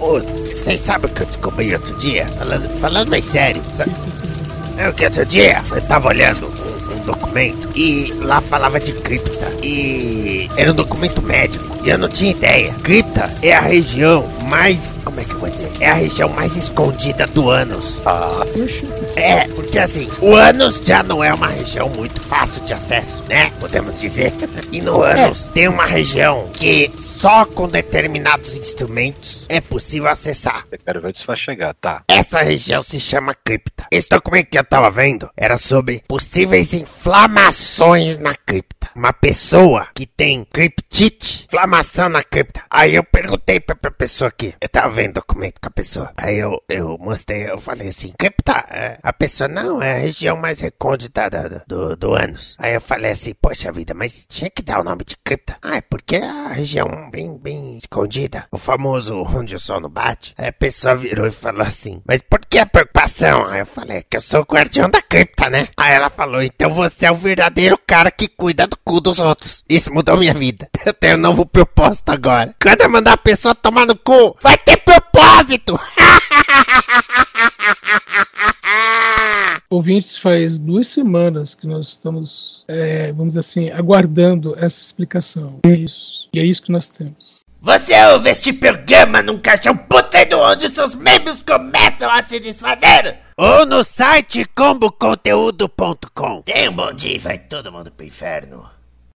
[SPEAKER 2] Ô, vocês sabem o que eu descobri outro dia? Falando, falando bem sério. Sabe? É que outro dia eu tava olhando um, um documento e lá falava de cripta. E era um documento médico. E eu não tinha ideia. Cripta é a região mais. Como é que eu vou dizer? É a região mais escondida do ânus.
[SPEAKER 5] Ah,
[SPEAKER 2] É, porque assim, o ânus já não é uma região muito fácil de acesso, né? Podemos dizer. E no ânus tem uma região que só com determinados instrumentos é possível acessar.
[SPEAKER 5] eu quero ver onde isso vai chegar, tá?
[SPEAKER 2] Essa região se chama cripta. Esse documento que eu tava vendo era sobre possíveis inflamações na cripta. Uma pessoa que tem criptite, inflamação na cripta. Aí eu perguntei pra, pra pessoa aqui. Eu tava vendo o documento com a pessoa. Aí eu, eu mostrei, eu falei assim, cripta, é, a pessoa não, é a região mais recôndita do, do ânus. Aí eu falei assim, poxa vida, mas tinha que dar o nome de cripta. Ah, é porque é a região bem, bem escondida. O famoso onde o sol não bate. Aí a pessoa virou e falou assim, mas por que a preocupação? Aí eu falei, que eu sou o guardião da cripta, né? Aí ela falou, então você é o verdadeiro cara que cuida do cu dos outros. Isso mudou minha vida. Eu tenho um novo propósito agora. Quando eu mandar a pessoa tomar no cu, vai ter propósito!
[SPEAKER 4] Ouvintes, faz duas semanas que nós estamos, é, vamos dizer assim, aguardando essa explicação. É isso. E é isso que nós temos.
[SPEAKER 2] Você ouve este programa num caixão puteiro onde seus membros começam a se desfazer? Ou no site comboconteúdo.com. Tenha um bom dia e vai todo mundo pro inferno.